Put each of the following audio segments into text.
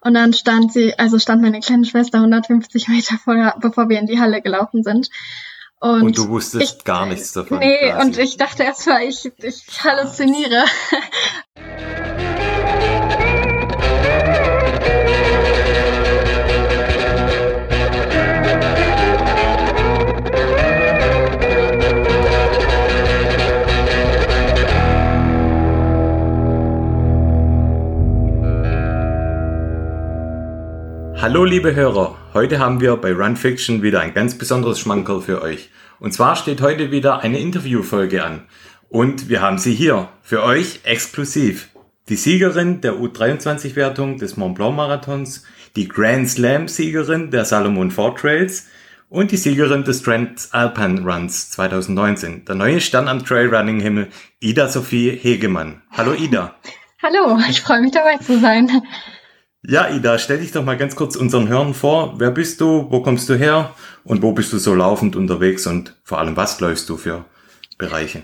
Und dann stand sie, also stand meine kleine Schwester 150 Meter vorher, bevor wir in die Halle gelaufen sind. Und, und du wusstest ich, gar nichts davon. Nee, quasi. und ich dachte erst mal, ich, ich halluziniere. Hallo liebe Hörer, heute haben wir bei Run Fiction wieder ein ganz besonderes Schmankerl für euch. Und zwar steht heute wieder eine Interviewfolge an. Und wir haben sie hier, für euch exklusiv. Die Siegerin der U23-Wertung des Mont Blanc Marathons, die Grand Slam-Siegerin der Salomon Ford Trails und die Siegerin des Transalpine Runs 2019, der neue Stern am Trailrunning-Himmel, Ida Sophie Hegemann. Hallo Ida. Hallo, ich freue mich dabei zu sein. Ja, Ida, stell dich doch mal ganz kurz unseren Hörern vor. Wer bist du? Wo kommst du her? Und wo bist du so laufend unterwegs? Und vor allem, was läufst du für Bereiche?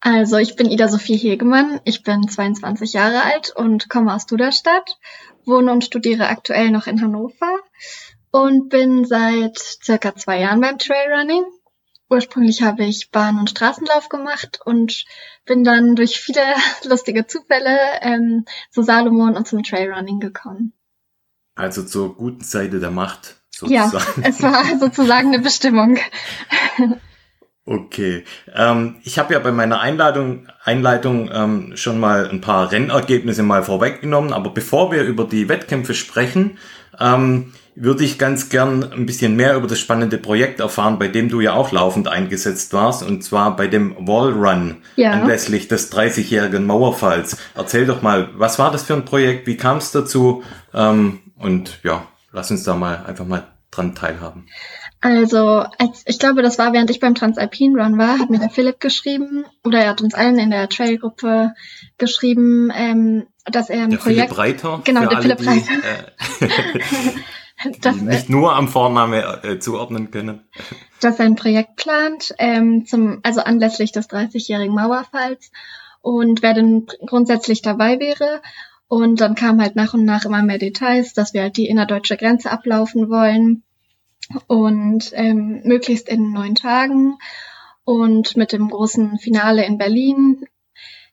Also, ich bin Ida Sophie Hegemann. Ich bin 22 Jahre alt und komme aus Duderstadt, wohne und studiere aktuell noch in Hannover und bin seit circa zwei Jahren beim Trailrunning. Ursprünglich habe ich Bahn- und Straßenlauf gemacht und bin dann durch viele lustige Zufälle ähm, zu Salomon und zum Trailrunning gekommen. Also zur guten Seite der Macht. Sozusagen. Ja, es war sozusagen eine Bestimmung. Okay. Ähm, ich habe ja bei meiner Einladung, Einleitung ähm, schon mal ein paar Rennergebnisse mal vorweggenommen, aber bevor wir über die Wettkämpfe sprechen, ähm, würde ich ganz gern ein bisschen mehr über das spannende Projekt erfahren, bei dem du ja auch laufend eingesetzt warst, und zwar bei dem Wall Run ja. anlässlich des 30-jährigen Mauerfalls. Erzähl doch mal, was war das für ein Projekt, wie kam es dazu? Ähm, und ja, lass uns da mal einfach mal dran teilhaben. Also, als, ich glaube, das war, während ich beim Transalpine Run war, hat mir der Philipp geschrieben, oder er hat uns allen in der Trail-Gruppe geschrieben, ähm, dass er ein der Projekt... Philipp Reiter? Genau, der Philipp Reiter. Die, äh, das, nicht nur am Vorname äh, zuordnen können. Dass er ein Projekt plant, ähm, zum, also anlässlich des 30-jährigen Mauerfalls und wer denn grundsätzlich dabei wäre. Und dann kam halt nach und nach immer mehr Details, dass wir halt die innerdeutsche Grenze ablaufen wollen und ähm, möglichst in neun Tagen und mit dem großen Finale in Berlin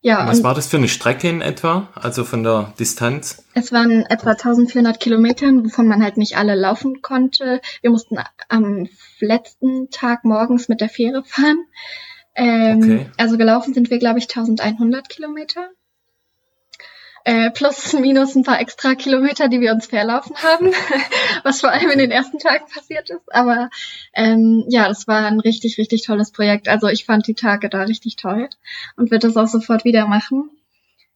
ja, Was war das für eine Strecke in etwa, also von der Distanz? Es waren etwa 1400 Kilometer, wovon man halt nicht alle laufen konnte. Wir mussten am letzten Tag morgens mit der Fähre fahren. Ähm, okay. Also gelaufen sind wir, glaube ich, 1100 Kilometer äh, plus minus ein paar extra Kilometer, die wir uns verlaufen haben, was vor allem in den ersten Tagen passiert ist. Aber ähm, ja, das war ein richtig, richtig tolles Projekt. Also ich fand die Tage da richtig toll und würde das auch sofort wieder machen.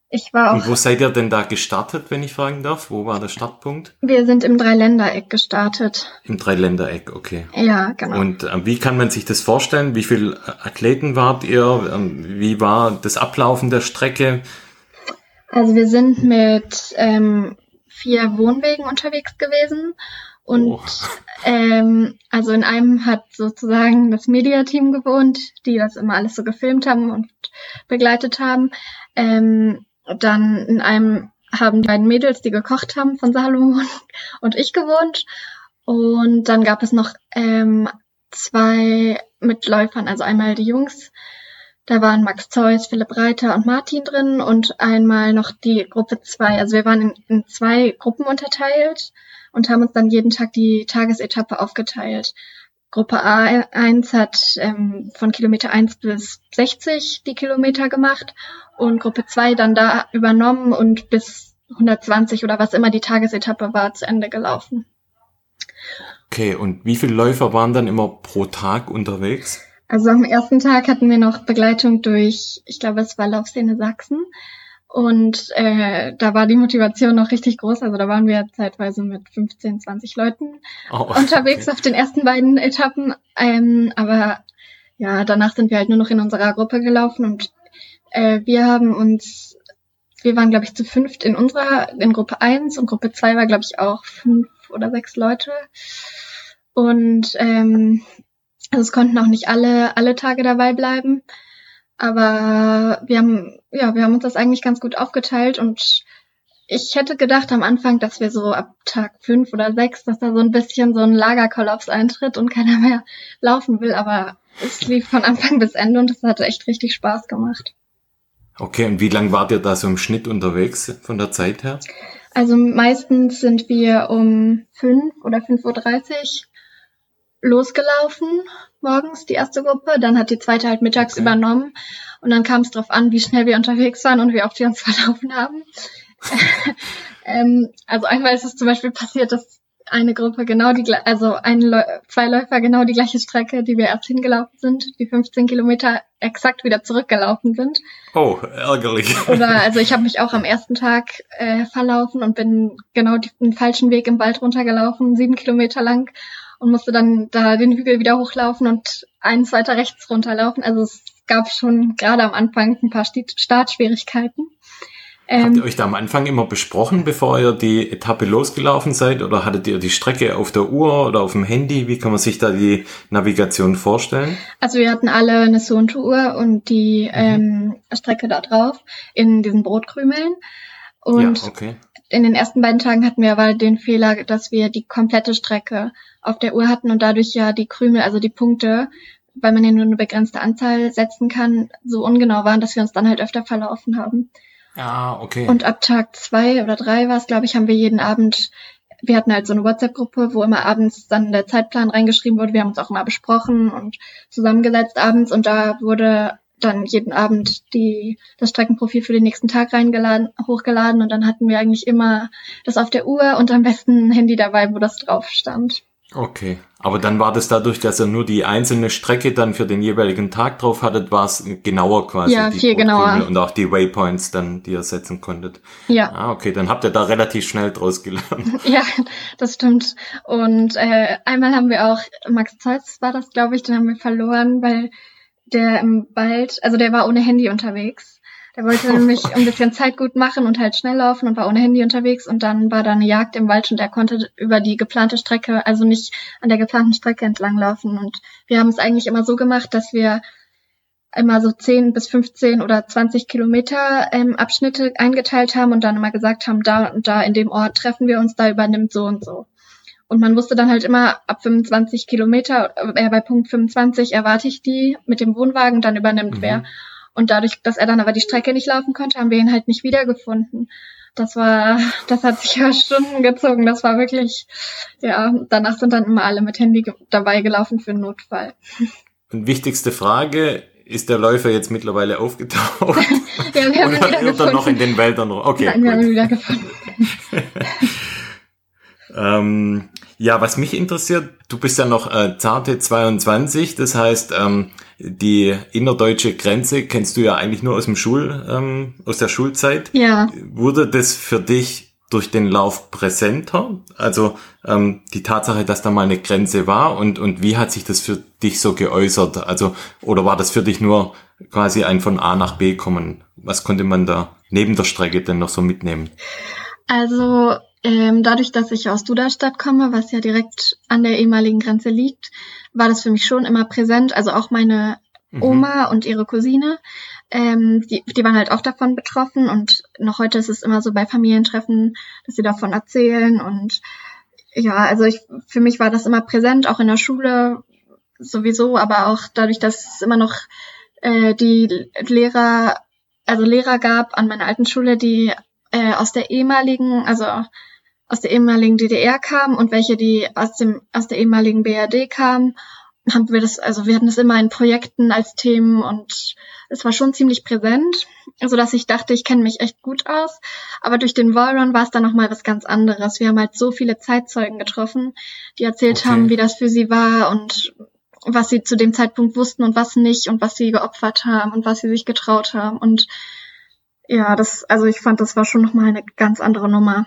Ich war auch. Und wo seid ihr denn da gestartet, wenn ich fragen darf? Wo war der Startpunkt? Wir sind im Dreiländereck gestartet. Im Dreiländereck, okay. Ja, genau. Und äh, wie kann man sich das vorstellen? Wie viele Athleten wart ihr? Ähm, wie war das Ablaufen der Strecke? Also wir sind mit ähm, vier Wohnwegen unterwegs gewesen und oh. ähm, also in einem hat sozusagen das Mediateam gewohnt, die das immer alles so gefilmt haben und begleitet haben. Ähm, dann in einem haben die beiden Mädels, die gekocht haben von Salomon und ich gewohnt. Und dann gab es noch ähm, zwei Mitläufern, also einmal die Jungs, da waren Max Zeus, Philipp Reiter und Martin drin und einmal noch die Gruppe 2. Also wir waren in, in, zwei Gruppen unterteilt und haben uns dann jeden Tag die Tagesetappe aufgeteilt. Gruppe A1 hat ähm, von Kilometer 1 bis 60 die Kilometer gemacht und Gruppe 2 dann da übernommen und bis 120 oder was immer die Tagesetappe war zu Ende gelaufen. Okay, und wie viele Läufer waren dann immer pro Tag unterwegs? Also am ersten Tag hatten wir noch Begleitung durch, ich glaube, es war Laufszene Sachsen. Und äh, da war die Motivation noch richtig groß. Also da waren wir zeitweise mit 15, 20 Leuten oh, unterwegs okay. auf den ersten beiden Etappen. Ähm, aber ja, danach sind wir halt nur noch in unserer Gruppe gelaufen und äh, wir haben uns, wir waren glaube ich zu fünft in unserer, in Gruppe 1 und Gruppe 2 war glaube ich auch fünf oder sechs Leute. Und ähm, also es konnten auch nicht alle, alle Tage dabei bleiben. Aber wir haben, ja, wir haben uns das eigentlich ganz gut aufgeteilt und ich hätte gedacht am Anfang, dass wir so ab Tag fünf oder sechs, dass da so ein bisschen so ein Lagerkollaps eintritt und keiner mehr laufen will, aber es lief von Anfang bis Ende und es hat echt richtig Spaß gemacht. Okay, und wie lang wart ihr da so im Schnitt unterwegs von der Zeit her? Also meistens sind wir um fünf oder 5.30 Uhr losgelaufen, morgens die erste Gruppe, dann hat die zweite halt mittags okay. übernommen und dann kam es darauf an, wie schnell wir unterwegs waren und wie oft wir uns verlaufen haben. ähm, also einmal ist es zum Beispiel passiert, dass eine Gruppe genau die, also ein zwei Läufer genau die gleiche Strecke, die wir erst hingelaufen sind, die 15 Kilometer exakt wieder zurückgelaufen sind. Oh, ärgerlich. Oder also ich habe mich auch am ersten Tag äh, verlaufen und bin genau den falschen Weg im Wald runtergelaufen, sieben Kilometer lang und musste dann da den Hügel wieder hochlaufen und eins weiter rechts runterlaufen. Also es gab schon gerade am Anfang ein paar Startschwierigkeiten. Ähm, Habt ihr euch da am Anfang immer besprochen, bevor ihr die Etappe losgelaufen seid? Oder hattet ihr die Strecke auf der Uhr oder auf dem Handy? Wie kann man sich da die Navigation vorstellen? Also wir hatten alle eine Suunto-Uhr und die mhm. ähm, Strecke da drauf in diesen Brotkrümeln. Und ja, okay. In den ersten beiden Tagen hatten wir aber den Fehler, dass wir die komplette Strecke auf der Uhr hatten und dadurch ja die Krümel, also die Punkte, weil man ja nur eine begrenzte Anzahl setzen kann, so ungenau waren, dass wir uns dann halt öfter verlaufen haben. Ah, okay. Und ab Tag zwei oder drei war es, glaube ich, haben wir jeden Abend, wir hatten halt so eine WhatsApp-Gruppe, wo immer abends dann der Zeitplan reingeschrieben wurde. Wir haben uns auch immer besprochen und zusammengesetzt abends und da wurde dann jeden Abend die, das Streckenprofil für den nächsten Tag reingeladen, hochgeladen und dann hatten wir eigentlich immer das auf der Uhr und am besten ein Handy dabei, wo das drauf stand. Okay, aber dann war das dadurch, dass ihr nur die einzelne Strecke dann für den jeweiligen Tag drauf hattet, war es genauer quasi. Ja, viel genauer. Und auch die Waypoints dann, die ihr setzen konntet. Ja. Ah, okay, dann habt ihr da relativ schnell draus gelernt. Ja, das stimmt. Und äh, einmal haben wir auch, Max Zeus war das, glaube ich, den haben wir verloren, weil der im Wald, also der war ohne Handy unterwegs. Der wollte nämlich ein bisschen Zeit gut machen und halt schnell laufen und war ohne Handy unterwegs und dann war da eine Jagd im Wald und er konnte über die geplante Strecke, also nicht an der geplanten Strecke entlang laufen. Und wir haben es eigentlich immer so gemacht, dass wir immer so 10 bis 15 oder 20 Kilometer ähm, Abschnitte eingeteilt haben und dann immer gesagt haben, da und da in dem Ort treffen wir uns, da übernimmt so und so. Und man wusste dann halt immer, ab 25 Kilometer, äh, bei Punkt 25 erwarte ich die mit dem Wohnwagen, dann übernimmt mhm. wer. Und dadurch, dass er dann aber die Strecke nicht laufen konnte, haben wir ihn halt nicht wiedergefunden. Das war, das hat sich ja Stunden gezogen. Das war wirklich, ja, danach sind dann immer alle mit Handy dabei gelaufen für einen Notfall. Und wichtigste Frage, ist der Läufer jetzt mittlerweile aufgetaucht? ja, wir haben ihn wieder gefunden. noch in den Wäldern? Okay, Nein, wir haben ihn wieder gefunden. ähm, ja, was mich interessiert, du bist ja noch äh, zarte 22, das heißt, ähm, die innerdeutsche Grenze kennst du ja eigentlich nur aus dem Schul, ähm, aus der Schulzeit. Ja. Wurde das für dich durch den Lauf präsenter? Also ähm, die Tatsache, dass da mal eine Grenze war und, und wie hat sich das für dich so geäußert? Also, oder war das für dich nur quasi ein von A nach B kommen? Was konnte man da neben der Strecke denn noch so mitnehmen? Also ähm, dadurch, dass ich aus Duderstadt komme, was ja direkt an der ehemaligen Grenze liegt, war das für mich schon immer präsent. Also auch meine mhm. Oma und ihre Cousine, ähm, die, die waren halt auch davon betroffen und noch heute ist es immer so bei Familientreffen, dass sie davon erzählen und ja, also ich, für mich war das immer präsent, auch in der Schule sowieso, aber auch dadurch, dass es immer noch äh, die Lehrer, also Lehrer gab an meiner alten Schule, die äh, aus der ehemaligen, also aus der ehemaligen DDR kamen und welche, die aus dem aus der ehemaligen BRD kamen, haben wir das, also wir hatten das immer in Projekten als Themen und es war schon ziemlich präsent, so dass ich dachte, ich kenne mich echt gut aus. Aber durch den Wallrun war es dann noch mal was ganz anderes. Wir haben halt so viele Zeitzeugen getroffen, die erzählt okay. haben, wie das für sie war und was sie zu dem Zeitpunkt wussten und was nicht und was sie geopfert haben und was sie sich getraut haben und ja, das, also ich fand, das war schon nochmal eine ganz andere Nummer.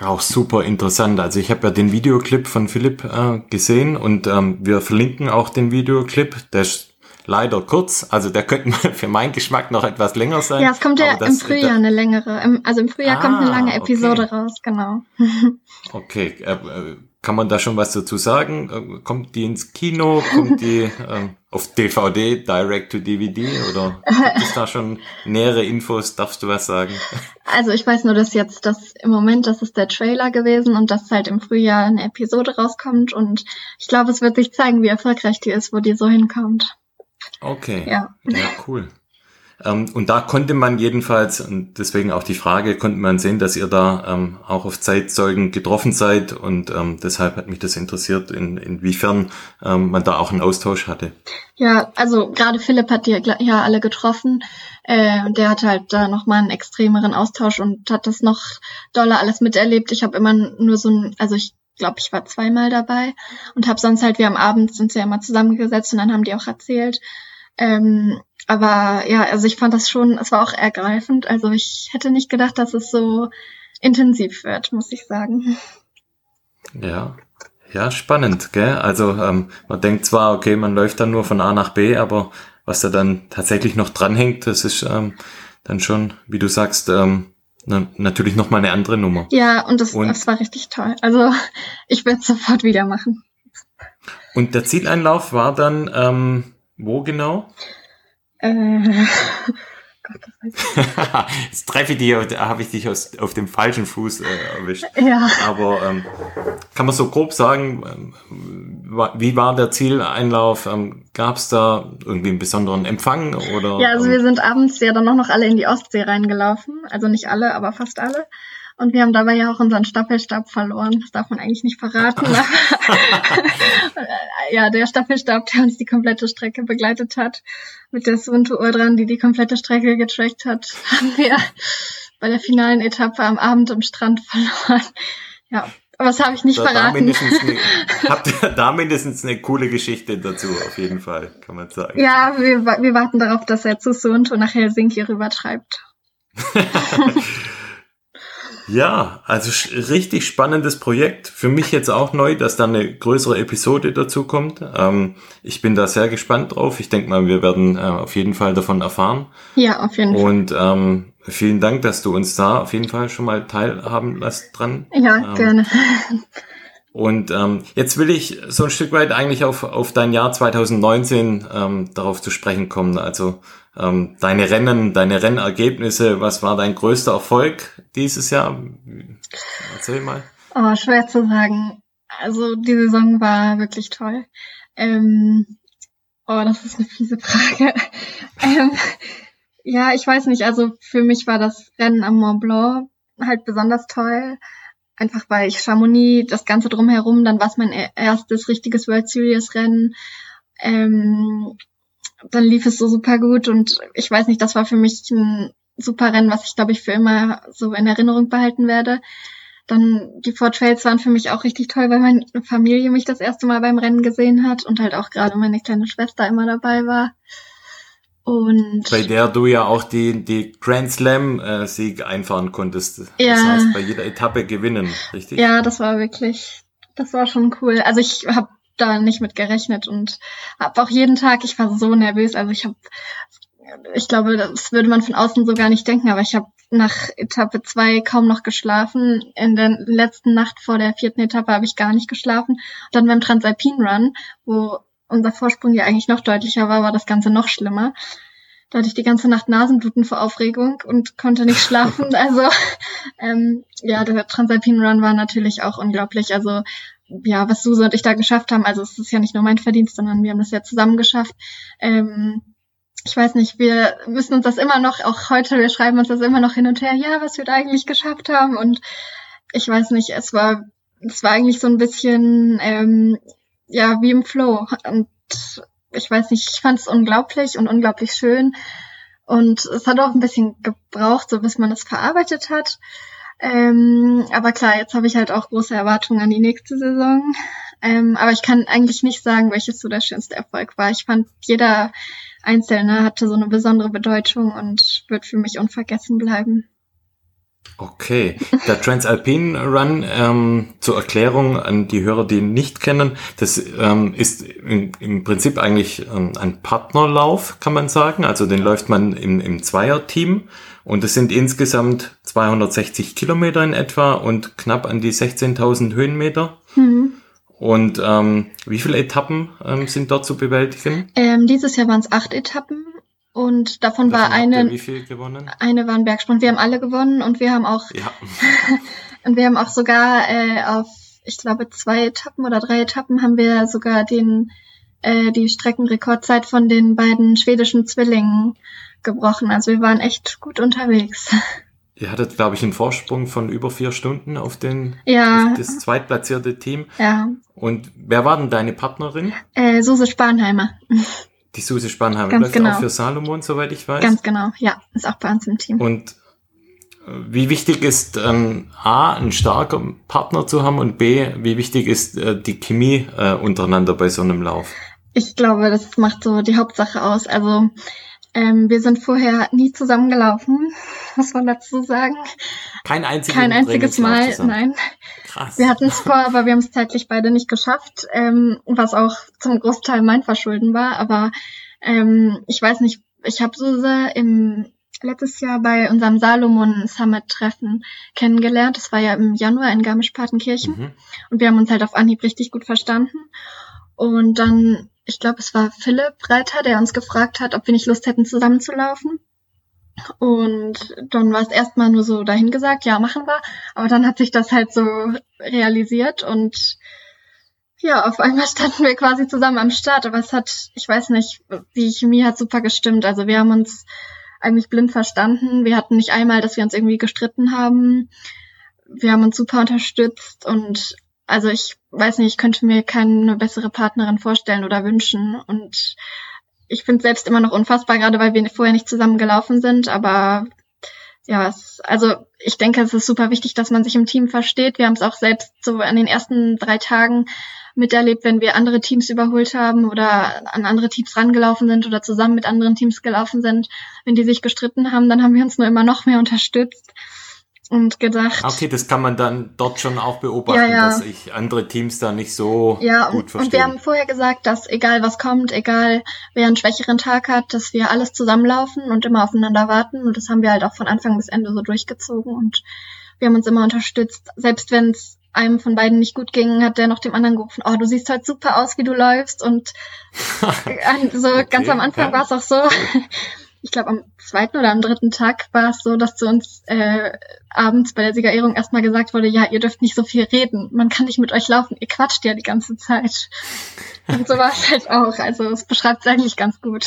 Auch super interessant. Also ich habe ja den Videoclip von Philipp äh, gesehen und ähm, wir verlinken auch den Videoclip. Der ist leider kurz, also der könnte für meinen Geschmack noch etwas länger sein. Ja, es kommt ja das, im Frühjahr eine längere. Also im Frühjahr ah, kommt eine lange Episode okay. raus, genau. okay, äh, äh kann man da schon was dazu sagen? Äh, kommt die ins Kino? Kommt die ähm, auf DVD, Direct to DVD? Oder gibt es da schon nähere Infos? Darfst du was sagen? Also ich weiß nur, dass jetzt das im Moment, das ist der Trailer gewesen und dass halt im Frühjahr eine Episode rauskommt und ich glaube, es wird sich zeigen, wie erfolgreich die ist, wo die so hinkommt. Okay. Ja, ja cool. Ähm, und da konnte man jedenfalls, und deswegen auch die Frage, konnte man sehen, dass ihr da ähm, auch auf Zeitzeugen getroffen seid. Und ähm, deshalb hat mich das interessiert, in, inwiefern ähm, man da auch einen Austausch hatte. Ja, also gerade Philipp hat die ja alle getroffen. Äh, und der hat halt da nochmal einen extremeren Austausch und hat das noch doller alles miterlebt. Ich habe immer nur so ein, also ich glaube, ich war zweimal dabei und habe sonst halt, wir am Abend sind ja immer zusammengesetzt und dann haben die auch erzählt. Ähm, aber ja, also ich fand das schon, es war auch ergreifend. Also ich hätte nicht gedacht, dass es so intensiv wird, muss ich sagen. Ja, ja, spannend, gell? Also ähm, man denkt zwar, okay, man läuft dann nur von A nach B, aber was da dann tatsächlich noch dranhängt, das ist ähm, dann schon, wie du sagst, ähm, na, natürlich noch mal eine andere Nummer. Ja, und das, und das war richtig toll. Also ich werde sofort wieder machen. Und der Zieleinlauf war dann ähm, wo genau? Äh, Gott, Jetzt treffe ich dich, da habe ich dich aus, auf dem falschen Fuß äh, erwischt. Ja. Aber ähm, kann man so grob sagen, ähm, wie war der Zieleinlauf? Ähm, Gab es da irgendwie einen besonderen Empfang? Oder, ja, also ähm, wir sind abends ja dann auch noch alle in die Ostsee reingelaufen. Also nicht alle, aber fast alle. Und wir haben dabei ja auch unseren Staffelstab verloren. Das darf man eigentlich nicht verraten. ja, der Staffelstab, der uns die komplette Strecke begleitet hat, mit der Sunto-Uhr dran, die die komplette Strecke getrackt hat, haben wir bei der finalen Etappe am Abend am Strand verloren. Ja, aber das habe ich nicht da, verraten. Da mindestens eine, habt ihr da mindestens eine coole Geschichte dazu, auf jeden Fall, kann man sagen. Ja, wir, wir warten darauf, dass er zu Sunto nach Helsinki rübertreibt. Ja, also richtig spannendes Projekt. Für mich jetzt auch neu, dass da eine größere Episode dazu kommt. Ähm, ich bin da sehr gespannt drauf. Ich denke mal, wir werden äh, auf jeden Fall davon erfahren. Ja, auf jeden Fall. Und ähm, vielen Dank, dass du uns da auf jeden Fall schon mal teilhaben lässt dran. Ja, ähm, gerne. Und ähm, jetzt will ich so ein Stück weit eigentlich auf, auf dein Jahr 2019 ähm, darauf zu sprechen kommen. Also ähm, deine Rennen, deine Rennergebnisse, was war dein größter Erfolg dieses Jahr? Erzähl mal. Oh, schwer zu sagen. Also die Saison war wirklich toll. Ähm, oh, das ist eine fiese Frage. ähm, ja, ich weiß nicht. Also für mich war das Rennen am Mont Blanc halt besonders toll. Einfach weil ich Chamonix, das Ganze drumherum, dann war es mein erstes richtiges World Series Rennen. Ähm, dann lief es so super gut und ich weiß nicht, das war für mich ein super Rennen, was ich glaube ich für immer so in Erinnerung behalten werde. Dann die Four Trails waren für mich auch richtig toll, weil meine Familie mich das erste Mal beim Rennen gesehen hat und halt auch gerade meine kleine Schwester immer dabei war. Und bei der du ja auch die, die Grand Slam äh, Sieg einfahren konntest. Ja. Das heißt, bei jeder Etappe gewinnen, richtig? Ja, das war wirklich, das war schon cool. Also ich habe da nicht mit gerechnet und habe auch jeden Tag, ich war so nervös, also ich habe, ich glaube, das würde man von außen so gar nicht denken, aber ich habe nach Etappe zwei kaum noch geschlafen. In der letzten Nacht vor der vierten Etappe habe ich gar nicht geschlafen. Und dann beim Transalpine Run, wo unser Vorsprung ja eigentlich noch deutlicher war, war das Ganze noch schlimmer. Da hatte ich die ganze Nacht Nasenbluten vor Aufregung und konnte nicht schlafen. Also ähm, ja, der Transalpine Run war natürlich auch unglaublich. Also ja, was Suse und ich da geschafft haben, also es ist ja nicht nur mein Verdienst, sondern wir haben das ja zusammen geschafft. Ähm, ich weiß nicht, wir müssen uns das immer noch, auch heute, wir schreiben uns das immer noch hin und her, ja, was wir da eigentlich geschafft haben. Und ich weiß nicht, es war, es war eigentlich so ein bisschen, ähm, ja, wie im Flow. Und ich weiß nicht, ich fand es unglaublich und unglaublich schön. Und es hat auch ein bisschen gebraucht, so bis man es verarbeitet hat. Ähm, aber klar, jetzt habe ich halt auch große Erwartungen an die nächste Saison. Ähm, aber ich kann eigentlich nicht sagen, welches so der schönste Erfolg war. Ich fand, jeder Einzelne hatte so eine besondere Bedeutung und wird für mich unvergessen bleiben. Okay, der Transalpine Run ähm, zur Erklärung an die Hörer, die ihn nicht kennen, das ähm, ist im, im Prinzip eigentlich ähm, ein Partnerlauf, kann man sagen. Also den läuft man im, im Zweierteam und es sind insgesamt 260 Kilometer in etwa und knapp an die 16.000 Höhenmeter. Mhm. Und ähm, wie viele Etappen ähm, sind dort zu bewältigen? Ähm, dieses Jahr waren es acht Etappen und davon, davon war eine. Wie viel gewonnen? Eine war ein Bergsprung. Wir haben alle gewonnen und wir haben auch. Ja. und wir haben auch sogar äh, auf, ich glaube, zwei Etappen oder drei Etappen haben wir sogar den äh, die Streckenrekordzeit von den beiden schwedischen Zwillingen gebrochen. Also wir waren echt gut unterwegs. Ihr hattet, glaube ich, einen Vorsprung von über vier Stunden auf den ja. das zweitplatzierte Team. Ja. Und wer war denn deine Partnerin? Äh, Suse Spanheimer. Die Suse Spanheimer. Ganz das genau. auch für Salomon, soweit ich weiß. Ganz genau, ja. Ist auch bei uns im Team. Und äh, wie wichtig ist ähm, A, einen starken Partner zu haben und B, wie wichtig ist äh, die Chemie äh, untereinander bei so einem Lauf? Ich glaube, das macht so die Hauptsache aus. Also ähm, wir sind vorher nie zusammengelaufen, muss man dazu sagen. Kein einziges, Kein einziges Mal, nein. Krass. Wir hatten es vor, aber wir haben es zeitlich beide nicht geschafft, ähm, was auch zum Großteil mein Verschulden war. Aber ähm, ich weiß nicht, ich habe Suse im letztes Jahr bei unserem Salomon Summit Treffen kennengelernt. Das war ja im Januar in Garmisch-Partenkirchen. Mhm. Und wir haben uns halt auf Anhieb richtig gut verstanden. Und dann, ich glaube, es war Philipp Reiter, der uns gefragt hat, ob wir nicht Lust hätten, zusammenzulaufen. Und dann war es erstmal nur so dahingesagt, ja, machen wir. Aber dann hat sich das halt so realisiert und ja, auf einmal standen wir quasi zusammen am Start. Aber es hat, ich weiß nicht, die Chemie hat super gestimmt. Also wir haben uns eigentlich blind verstanden. Wir hatten nicht einmal, dass wir uns irgendwie gestritten haben. Wir haben uns super unterstützt und also ich weiß nicht, ich könnte mir keine bessere Partnerin vorstellen oder wünschen. Und ich finde selbst immer noch unfassbar, gerade weil wir vorher nicht zusammen gelaufen sind. Aber ja, es, also ich denke, es ist super wichtig, dass man sich im Team versteht. Wir haben es auch selbst so an den ersten drei Tagen miterlebt, wenn wir andere Teams überholt haben oder an andere Teams rangelaufen sind oder zusammen mit anderen Teams gelaufen sind. Wenn die sich gestritten haben, dann haben wir uns nur immer noch mehr unterstützt und gedacht. Okay, das kann man dann dort schon auch beobachten, Ja, ja. dass sich andere Teams da nicht so Ja, gut und, verstehen. und wir haben vorher gesagt, dass egal was kommt, egal wer einen schwächeren Tag hat, dass wir alles zusammenlaufen und immer aufeinander warten. Und das haben wir halt auch von Anfang bis Ende so durchgezogen und wir haben uns immer unterstützt. Selbst wenn es einem von beiden nicht gut ging, hat der noch dem anderen gerufen, oh, du siehst heute super aus, wie du läufst. Und so Okay, ganz am Anfang ja. war es auch so. Ich glaube, am zweiten oder am dritten Tag war es so, dass zu uns äh, abends bei der Siegerehrung erstmal gesagt wurde, ja, ihr dürft nicht so viel reden. Man kann nicht mit euch laufen. Ihr quatscht ja die ganze Zeit. Und so war es halt auch. Also es beschreibt es eigentlich ganz gut.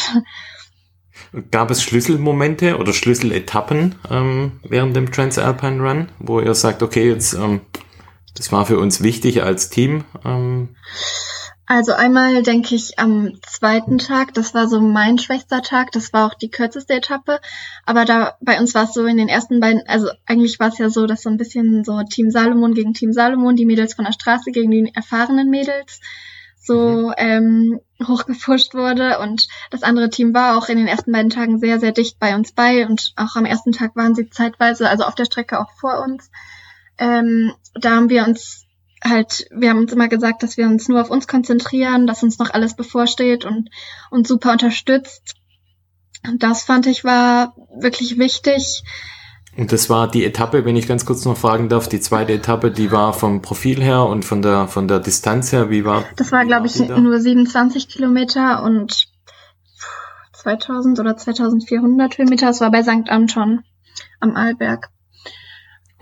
Gab es Schlüsselmomente oder Schlüsseletappen ähm, während dem Transalpine Run, wo ihr sagt, okay, jetzt ähm, das war für uns wichtig als Team? Ähm, Also einmal denke ich am zweiten Tag, das war so mein schwächster Tag, das war auch die kürzeste Etappe, aber da bei uns war es so in den ersten beiden, also eigentlich war es ja so, dass so ein bisschen so Team Salomon gegen Team Salomon, die Mädels von der Straße gegen die erfahrenen Mädels so ähm, hochgepusht wurde. Und das andere Team war auch in den ersten beiden Tagen sehr, sehr dicht bei uns bei. Und auch am ersten Tag waren sie zeitweise, also auf der Strecke auch vor uns. Ähm, da haben wir uns halt, wir haben uns immer gesagt, dass wir uns nur auf uns konzentrieren, dass uns noch alles bevorsteht und uns super unterstützt. Und das fand ich war wirklich wichtig. und das war die Etappe, wenn ich ganz kurz noch fragen darf, die zweite Etappe, die war vom Profil her und von der von der Distanz her, wie war? Das war, glaube ich, da? nur 27 Kilometer und 2000 oder 2400 Höhenmeter. Das war bei St. Anton am Arlberg.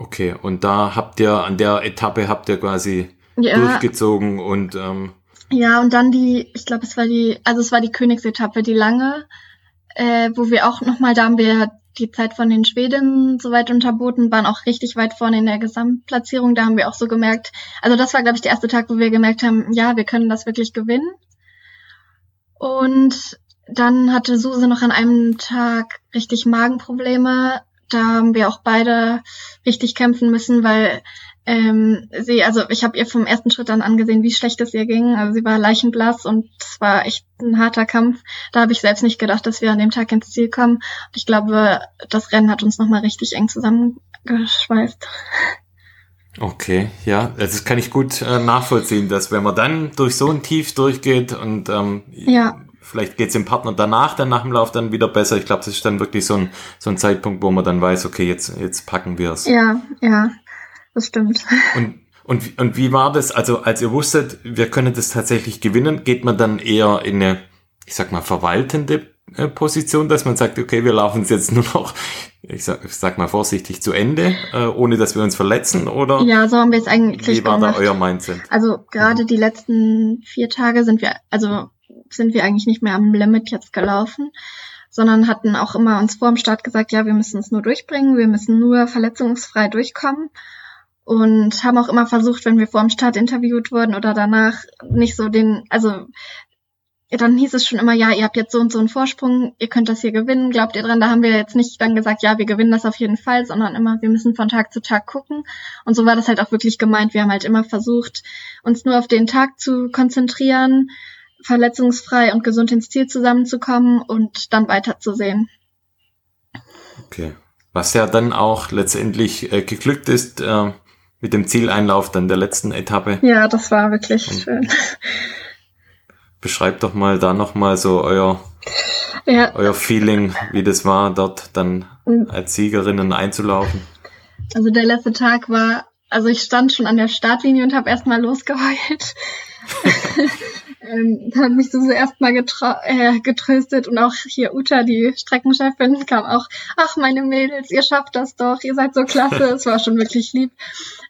Okay, und da habt ihr an der Etappe habt ihr quasi Ja, durchgezogen und ähm, Ja, und dann die, ich glaube, es war die, also es war die Königsetappe, die lange, äh, wo wir auch nochmal, da haben wir die Zeit von den Schwedinnen soweit unterboten, waren auch richtig weit vorne in der Gesamtplatzierung. Da haben wir auch so gemerkt, also das war, glaube ich, der erste Tag, wo wir gemerkt haben, ja, wir können das wirklich gewinnen. Und dann hatte Suse noch an einem Tag richtig Magenprobleme. Da haben wir auch beide richtig kämpfen müssen, weil ähm, sie, also ich habe ihr vom ersten Schritt an angesehen, wie schlecht es ihr ging. Also sie war leichenblass und es war echt ein harter Kampf. Da habe ich selbst nicht gedacht, dass wir an dem Tag ins Ziel kommen. Und ich glaube, das Rennen hat uns nochmal richtig eng zusammengeschweißt. Okay, ja, das kann ich gut äh, nachvollziehen, dass wenn man dann durch so ein Tief durchgeht und ähm, Ja. Vielleicht geht's dem Partner danach, dann nach dem Lauf dann wieder besser. Ich glaube, das ist dann wirklich so ein, so ein Zeitpunkt, wo man dann weiß, okay, jetzt, jetzt packen wir es. Ja, ja, das stimmt. Und, Und, und wie war das? Also, als ihr wusstet, wir können das tatsächlich gewinnen, geht man dann eher in eine, ich sag mal, verwaltende äh, Position, dass man sagt, okay, wir laufen es jetzt nur noch, ich sag, ich sag mal vorsichtig, zu Ende, äh, ohne dass wir uns verletzen, oder? Ja, so haben wir es eigentlich Wie war gemacht. da euer Mindset? Also gerade die letzten vier Tage sind wir, also sind wir eigentlich nicht mehr am Limit jetzt gelaufen, sondern hatten auch immer uns vor dem Start gesagt, ja, wir müssen es nur durchbringen, wir müssen nur verletzungsfrei durchkommen und haben auch immer versucht, wenn wir vor dem Start interviewt wurden oder danach nicht so den, also dann hieß es schon immer, ja, ihr habt jetzt so und so einen Vorsprung, ihr könnt das hier gewinnen, glaubt ihr dran? Da haben wir jetzt nicht dann gesagt, ja, wir gewinnen das auf jeden Fall, sondern immer, wir müssen von Tag zu Tag gucken. Und so war das halt auch wirklich gemeint. Wir haben halt immer versucht, uns nur auf den Tag zu konzentrieren, verletzungsfrei und gesund ins Ziel zusammenzukommen und dann weiterzusehen. Okay. Was ja dann auch letztendlich äh, geglückt ist äh, mit dem Zieleinlauf dann der letzten Etappe. Ja, das war wirklich Und- schön. Beschreibt doch mal da nochmal so euer, Ja, euer Feeling, wie das war, dort dann als Siegerinnen einzulaufen. also der letzte Tag war, also ich stand schon an der Startlinie und habe erstmal losgeheult. ähm, hat mich so erstmal äh, getröstet und auch hier Uta, die Streckenchefin, kam auch, ach meine Mädels, ihr schafft das doch, ihr seid so klasse, es war schon wirklich lieb.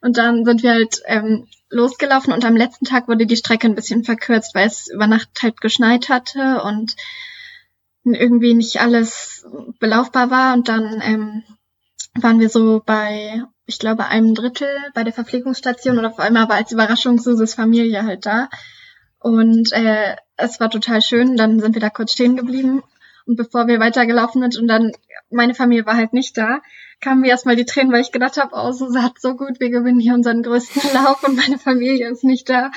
Und dann sind wir halt ähm, losgelaufen und am letzten Tag wurde die Strecke ein bisschen verkürzt, weil es über Nacht halt geschneit hatte und irgendwie nicht alles belaufbar war und dann ähm, waren wir so bei, ich glaube, einem Drittel bei der Verpflegungsstation und auf einmal war als Überraschung Suses Familie halt da. Und äh, es war total schön. Dann sind wir da kurz stehen geblieben. Und bevor wir weitergelaufen sind und dann, meine Familie war halt nicht da, kamen mir erstmal die Tränen, weil ich gedacht habe, oh, Suse hat so gut, wir gewinnen hier unseren größten Lauf und meine Familie ist nicht da.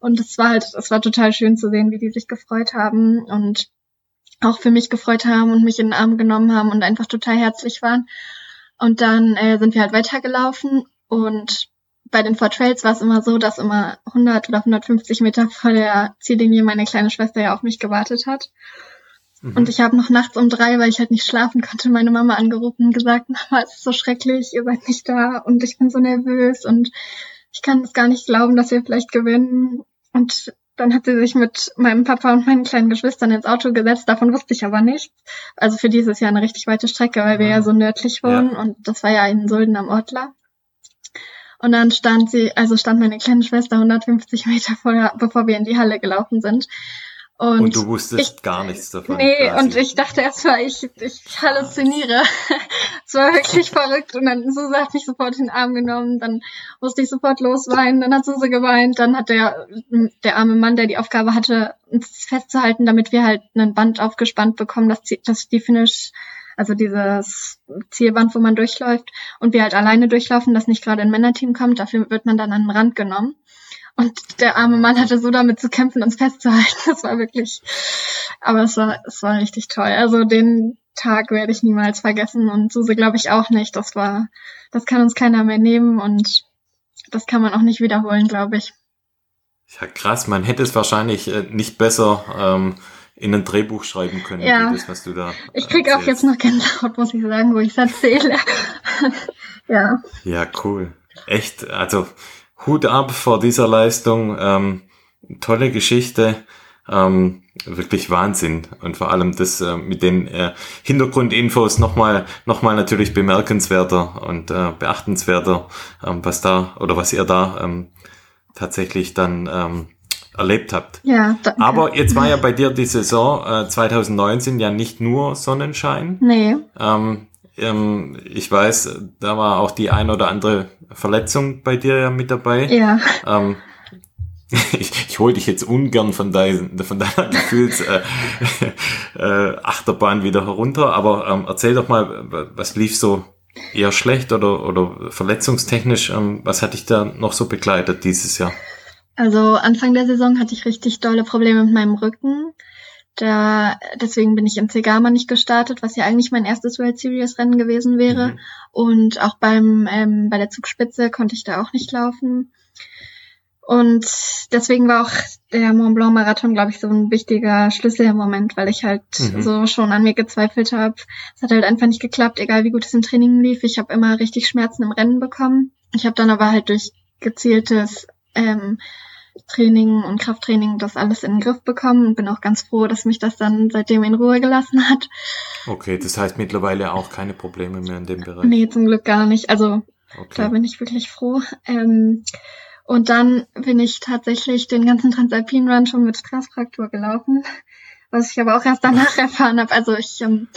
Und es war halt, es war total schön zu sehen, wie die sich gefreut haben und auch für mich gefreut haben und mich in den Arm genommen haben und einfach total herzlich waren. Und dann äh, sind wir halt weitergelaufen und bei den Four Trails war es immer so, dass immer 100 oder 150 Meter vor der Ziellinie meine kleine Schwester ja auf mich gewartet hat. Mhm. Und ich habe noch nachts um drei, weil ich halt nicht schlafen konnte, meine Mama angerufen und gesagt, Mama, es ist so schrecklich, ihr seid nicht da und ich bin so nervös und ich kann es gar nicht glauben, dass wir vielleicht gewinnen. Und dann hat sie sich mit meinem Papa und meinen kleinen Geschwistern ins Auto gesetzt. Davon wusste ich aber nichts. Also für dieses Jahr eine richtig weite Strecke, weil wir ja so nördlich wohnen und das war ja in Sulden am Ortler. Und dann stand sie, also stand meine kleine Schwester 150 Meter vorher, bevor wir in die Halle gelaufen sind. Und, Und du wusstest ich- gar nichts davon. Nee, quasi. und ich dachte erst mal, ich, ich halluziniere. es war wirklich verrückt. Und dann Suse hat mich sofort in den Arm genommen. Dann musste ich sofort losweinen. Dann hat Suse geweint. Dann hat der, der arme Mann, der die Aufgabe hatte, uns festzuhalten, damit wir halt ein Band aufgespannt bekommen, dass, die- dass die Finish, also dieses Zielband, wo man durchläuft, und wir halt alleine durchlaufen, dass nicht gerade ein Männerteam kommt. Dafür wird man dann an den Rand genommen. Und der arme Mann hatte so damit zu kämpfen, uns festzuhalten. Das war wirklich, aber es war, es war richtig toll. Also den Tag werde ich niemals vergessen und Suse glaube ich auch nicht. Das war, das kann uns keiner mehr nehmen und das kann man auch nicht wiederholen, glaube ich. Ja, krass, man hätte es wahrscheinlich äh, nicht besser ähm, in ein Drehbuch schreiben können, Ja. das, was du da. Ich krieg auch erzählst. jetzt noch Gänsehaut, muss ich sagen, wo ich es erzähle. ja. Ja, cool. Echt, also Hut ab vor dieser Leistung. Ähm, tolle Geschichte. Ähm, wirklich Wahnsinn. Und vor allem das äh, mit den äh, Hintergrundinfos nochmal noch mal natürlich bemerkenswerter und äh, beachtenswerter, ähm, was da oder was ihr da ähm, tatsächlich dann ähm, erlebt habt. Ja, danke. Aber jetzt war ja bei dir die Saison äh, 2019 ja nicht nur Sonnenschein. Nee, Ähm, ähm, ich weiß, da war auch die ein oder andere Verletzung bei dir ja mit dabei. ja. Ähm, ich ich hole dich jetzt ungern von, dein, von deiner Gefühls äh, äh, Achterbahn wieder herunter, aber ähm, erzähl doch mal, was lief so eher schlecht oder, oder verletzungstechnisch? Ähm, was hat dich da noch so begleitet dieses Jahr? Also Anfang der Saison hatte ich richtig dolle Probleme mit meinem Rücken. Da, deswegen bin ich in Zegama nicht gestartet, was ja eigentlich mein erstes World Series Rennen gewesen wäre. Mhm. Und auch beim ähm, bei der Zugspitze konnte ich da auch nicht laufen. Und deswegen war auch der Mont Blanc Marathon, glaube ich, so ein wichtiger Schlüsselmoment, weil ich halt Mhm. so schon an mir gezweifelt habe. Es hat halt einfach nicht geklappt, egal wie gut es im Training lief. Ich habe immer richtig Schmerzen im Rennen bekommen. Ich habe dann aber halt durch gezieltes ähm, Training und Krafttraining das alles in den Griff bekommen und bin auch ganz froh, dass mich das dann seitdem in Ruhe gelassen hat. Okay, das heißt mittlerweile auch keine Probleme mehr in dem Bereich. Nee, zum Glück gar nicht. Also okay. da bin ich wirklich froh. Ähm, und dann bin ich tatsächlich den ganzen Transalpin Run schon mit Stressfraktur gelaufen, was ich aber auch erst danach erfahren habe. Also ich ähm,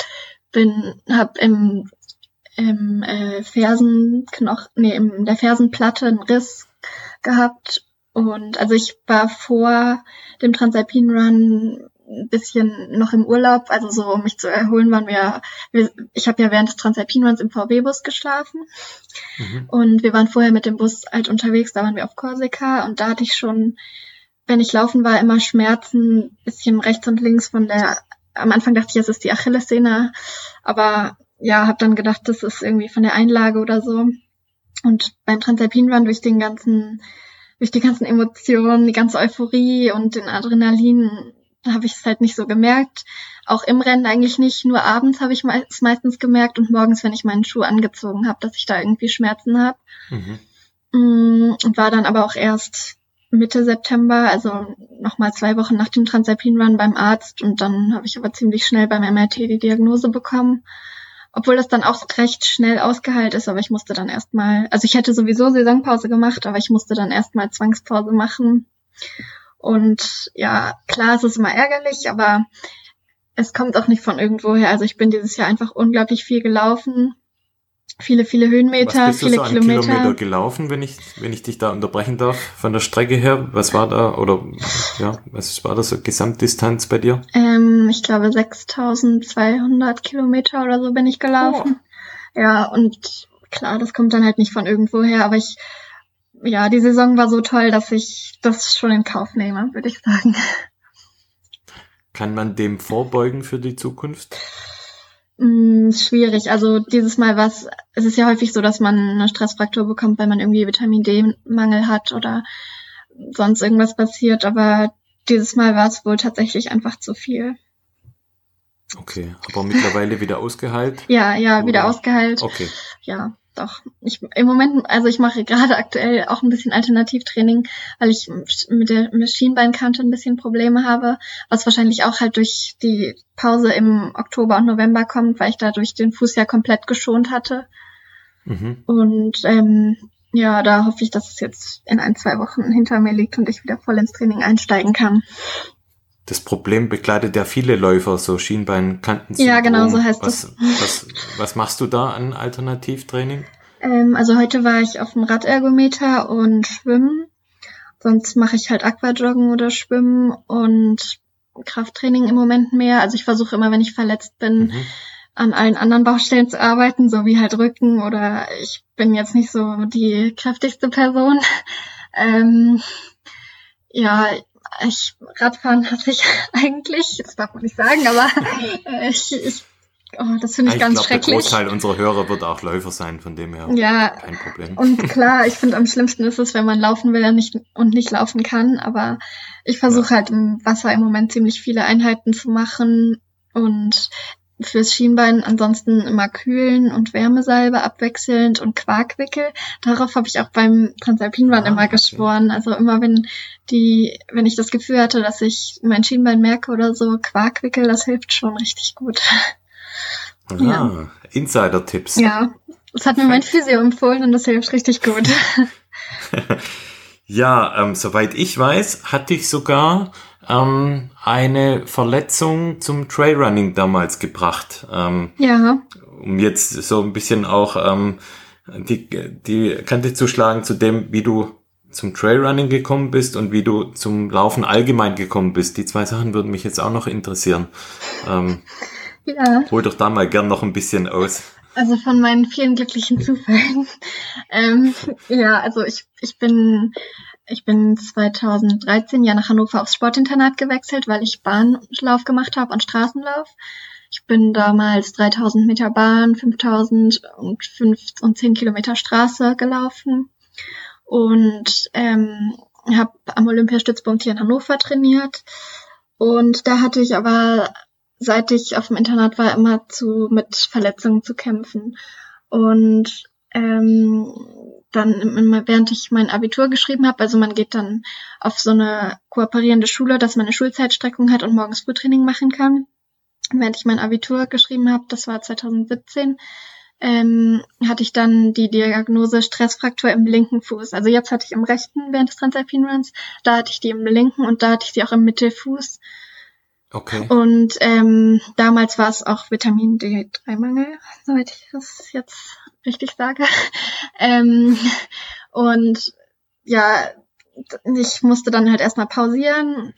bin, habe im, im äh, Fersenknoch, nee, in der Fersenplatte einen Riss gehabt. Und also ich war vor dem Transalpin Run ein bisschen noch im Urlaub, also so um mich zu erholen, waren wir, wir ich habe ja während des Transalpin Runs im VW-Bus geschlafen. Mhm. und wir waren vorher mit dem Bus halt unterwegs, da waren wir auf Korsika. Und da hatte ich schon, wenn ich laufen war, immer Schmerzen, bisschen rechts und links von der, am Anfang dachte ich, es ist die Achillessehne, aber ja, habe dann gedacht, das ist irgendwie von der Einlage oder so. Und beim Transalpin Run durch den ganzen durch die ganzen Emotionen, die ganze Euphorie und den Adrenalin habe ich es halt nicht so gemerkt. Auch im Rennen eigentlich nicht. Nur abends habe ich es meistens gemerkt und morgens, wenn ich meinen Schuh angezogen habe, dass ich da irgendwie Schmerzen habe. Mhm. Mm, und war dann aber auch erst Mitte September, also nochmal zwei Wochen nach dem Transalpin Run beim Arzt und dann habe ich aber ziemlich schnell beim MRT die Diagnose bekommen obwohl das dann auch recht schnell ausgeheilt ist, aber ich musste dann erstmal, also ich hätte sowieso Saisonpause gemacht, aber ich musste dann erstmal Zwangspause machen. Und ja, klar, es ist immer ärgerlich, aber es kommt auch nicht von irgendwoher. Also ich bin dieses Jahr einfach unglaublich viel gelaufen viele, viele Höhenmeter, was bist viele du so Kilometer. Kilometer gelaufen, wenn ich, wenn ich dich da unterbrechen darf, von der Strecke her. Was war da, oder ja, was war da so Gesamtdistanz bei dir? Ähm, ich glaube 6200 Kilometer oder so bin ich gelaufen. Oh. Ja, und klar, das kommt dann halt nicht von irgendwoher, aber ich, ja, die Saison war so toll, dass ich das schon in Kauf nehme, würde ich sagen. Kann man dem vorbeugen für die Zukunft? Mh, mm, schwierig. Also dieses Mal was, es ist ja häufig so, dass man eine Stressfraktur bekommt, weil man irgendwie Vitamin D-Mangel hat oder sonst irgendwas passiert, aber dieses Mal war es wohl tatsächlich einfach zu viel. Okay, aber mittlerweile wieder ausgeheilt? ja, ja, wieder ausgeheilt. Okay. Ja doch. Ich im Moment, also ich mache gerade aktuell auch ein bisschen Alternativtraining, weil ich mit der Schienbeinkante ein bisschen Probleme habe, was wahrscheinlich auch halt durch die Pause im Oktober und November kommt, weil ich dadurch den Fuß ja komplett geschont hatte. Mhm. Und ähm, ja, da hoffe ich, dass es jetzt in ein, zwei Wochen hinter mir liegt und ich wieder voll ins Training einsteigen kann. Das Problem begleitet ja viele Läufer, so Schienbeinkanten. Ja, genau, so heißt was, das. Was, was machst du da an Alternativtraining? Ähm, also heute war ich auf dem Radergometer und Schwimmen. Sonst mache ich halt Aquajoggen oder Schwimmen und Krafttraining im Moment mehr. Also ich versuche immer, wenn ich verletzt bin, mhm. an allen anderen Baustellen zu arbeiten, so wie halt Rücken oder ich bin jetzt nicht so die kräftigste Person. Ähm, ja, ich Radfahren hatte ich eigentlich, das darf man nicht sagen, aber äh, ich, ich oh, das finde ich, ich ganz glaub, schrecklich. Der Großteil unserer Hörer wird auch Läufer sein, von dem her ja, kein Problem. Und klar, ich finde am schlimmsten ist es, wenn man laufen will nicht, und nicht laufen kann, aber ich versuche ja. halt im Wasser im Moment ziemlich viele Einheiten zu machen und fürs Schienbein ansonsten immer kühlen und Wärmesalbe abwechselnd und Quarkwickel. Darauf habe ich auch beim Transalpinbahn ah, immer geschworen. Also immer wenn die, wenn ich das Gefühl hatte, dass ich mein Schienbein merke oder so, Quarkwickel, das hilft schon richtig gut. Ah, ja. Insider-Tipps. Ja, das hat mir mein Physio empfohlen und das hilft richtig gut. ja, ähm, soweit ich weiß, hatte ich sogar ähm, eine Verletzung zum Trailrunning damals gebracht. Ähm, ja. Um jetzt so ein bisschen auch ähm, die, die Kante zu schlagen zu dem, wie du zum Trailrunning gekommen bist und wie du zum Laufen allgemein gekommen bist. Die zwei Sachen würden mich jetzt auch noch interessieren. Ähm, ja. Hol doch da mal gern noch ein bisschen aus. Also von meinen vielen glücklichen Zufällen. ähm, ja, also ich, ich bin ich bin 2013 ja nach Hannover aufs Sportinternat gewechselt, weil ich Bahnlauf gemacht habe und Straßenlauf. Ich bin damals 3000 Meter Bahn, 5000 und 5 und 10 Kilometer Straße gelaufen und ähm, habe am Olympiastützpunkt hier in Hannover trainiert. Und da hatte ich aber, seit ich auf dem Internat war, immer zu mit Verletzungen zu kämpfen. Und ähm, dann, während ich mein Abitur geschrieben habe, also man geht dann auf so eine kooperierende Schule, dass man eine Schulzeitstreckung hat und morgens Frühtraining machen kann. Während ich mein Abitur geschrieben habe, das war 2017, ähm, hatte ich dann die Diagnose Stressfraktur im linken Fuß. Also jetzt hatte ich im rechten während des Transalpine Runs, da hatte ich die im linken und da hatte ich sie auch im Mittelfuß. Okay. Und ähm, damals war es auch Vitamin D3-Mangel, soweit ich das jetzt richtig sage. ähm, und ja, ich musste dann halt erstmal pausieren.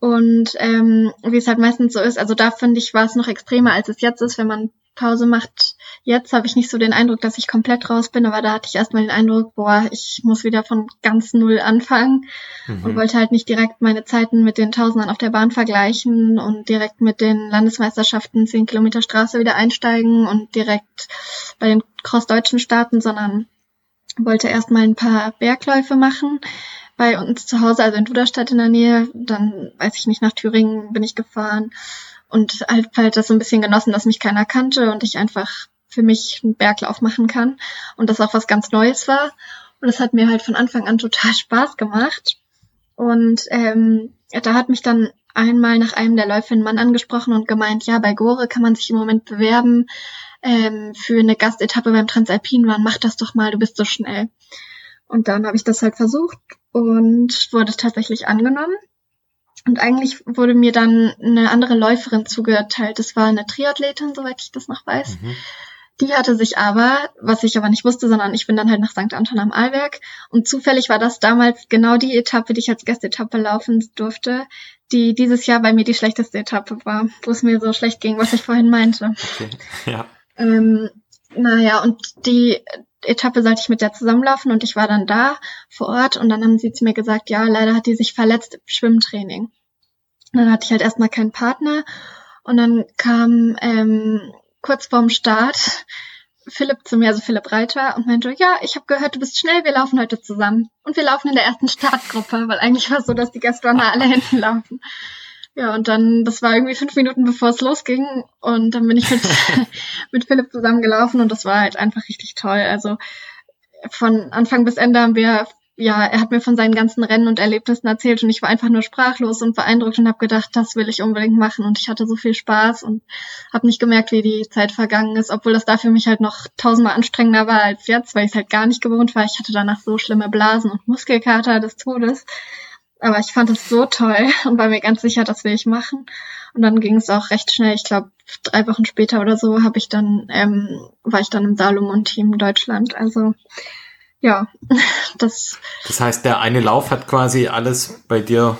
Und ähm, wie es halt meistens so ist, also da finde ich, war es noch extremer, als es jetzt ist, wenn man Pause macht. Jetzt habe ich nicht so den Eindruck, dass ich komplett raus bin, aber da hatte ich erstmal den Eindruck, boah, ich muss wieder von ganz null anfangen mhm. und wollte halt nicht direkt meine Zeiten mit den Tausendern auf der Bahn vergleichen und direkt mit den Landesmeisterschaften 10 Kilometer Straße wieder einsteigen und direkt bei den Crossdeutschen starten, sondern wollte erstmal ein paar Bergläufe machen bei uns zu Hause, also in Duderstadt in der Nähe. Dann, weiß ich nicht, nach Thüringen bin ich gefahren und halt, halt das so ein bisschen genossen, dass mich keiner kannte und ich einfach für mich einen Berglauf machen kann und das auch was ganz Neues war. Und es hat mir halt von Anfang an total Spaß gemacht. Und ähm, da hat mich dann einmal nach einem der Läufe ein Mann angesprochen und gemeint, ja, bei Gore kann man sich im Moment bewerben ähm, für eine Gastetappe beim Transalpin Run. Mach das doch mal, du bist so schnell. Und dann habe ich das halt versucht und wurde tatsächlich angenommen. Und eigentlich wurde mir dann eine andere Läuferin zugeteilt. Das war eine Triathletin, soweit ich das noch weiß. Mhm. Die hatte sich aber, was ich aber nicht wusste, sondern ich bin dann halt nach St. Anton am Arlberg. Und zufällig war das damals genau die Etappe, die ich als Gastetappe laufen durfte, die dieses Jahr bei mir die schlechteste Etappe war, wo es mir so schlecht ging, was ich vorhin meinte. Okay. Ja. Ähm, naja, und die Etappe sollte ich mit der zusammenlaufen und ich war dann da vor Ort und dann haben sie zu mir gesagt, ja, leider hat die sich verletzt im Schwimmtraining. Und dann hatte ich halt erstmal keinen Partner und dann kam ähm, kurz vorm Start Philipp zu mir, also Philipp Reiter, und meinte, ja, ich habe gehört, du bist schnell, wir laufen heute zusammen. Und wir laufen in der ersten Startgruppe, weil eigentlich war es so, dass die Gastrunner alle hinten laufen. Ja, und dann, das war irgendwie fünf Minuten bevor es losging. Und dann bin ich mit, mit Philipp zusammengelaufen und das war halt einfach richtig toll. Also von Anfang bis Ende haben wir, ja, er hat mir von seinen ganzen Rennen und Erlebnissen erzählt und ich war einfach nur sprachlos und beeindruckt und habe gedacht, das will ich unbedingt machen. Und ich hatte so viel Spaß und habe nicht gemerkt, wie die Zeit vergangen ist, obwohl das da für mich halt noch tausendmal anstrengender war als jetzt, weil ich es halt gar nicht gewohnt war. Ich hatte danach so schlimme Blasen und Muskelkater des Todes. Aber ich fand es so toll und war mir ganz sicher, das will ich machen. Und dann ging es auch recht schnell. Ich glaube, drei Wochen später oder so habe ich dann, ähm, war ich dann im Salomon-Team Deutschland. Also ja, das. Das heißt, der eine Lauf hat quasi alles bei dir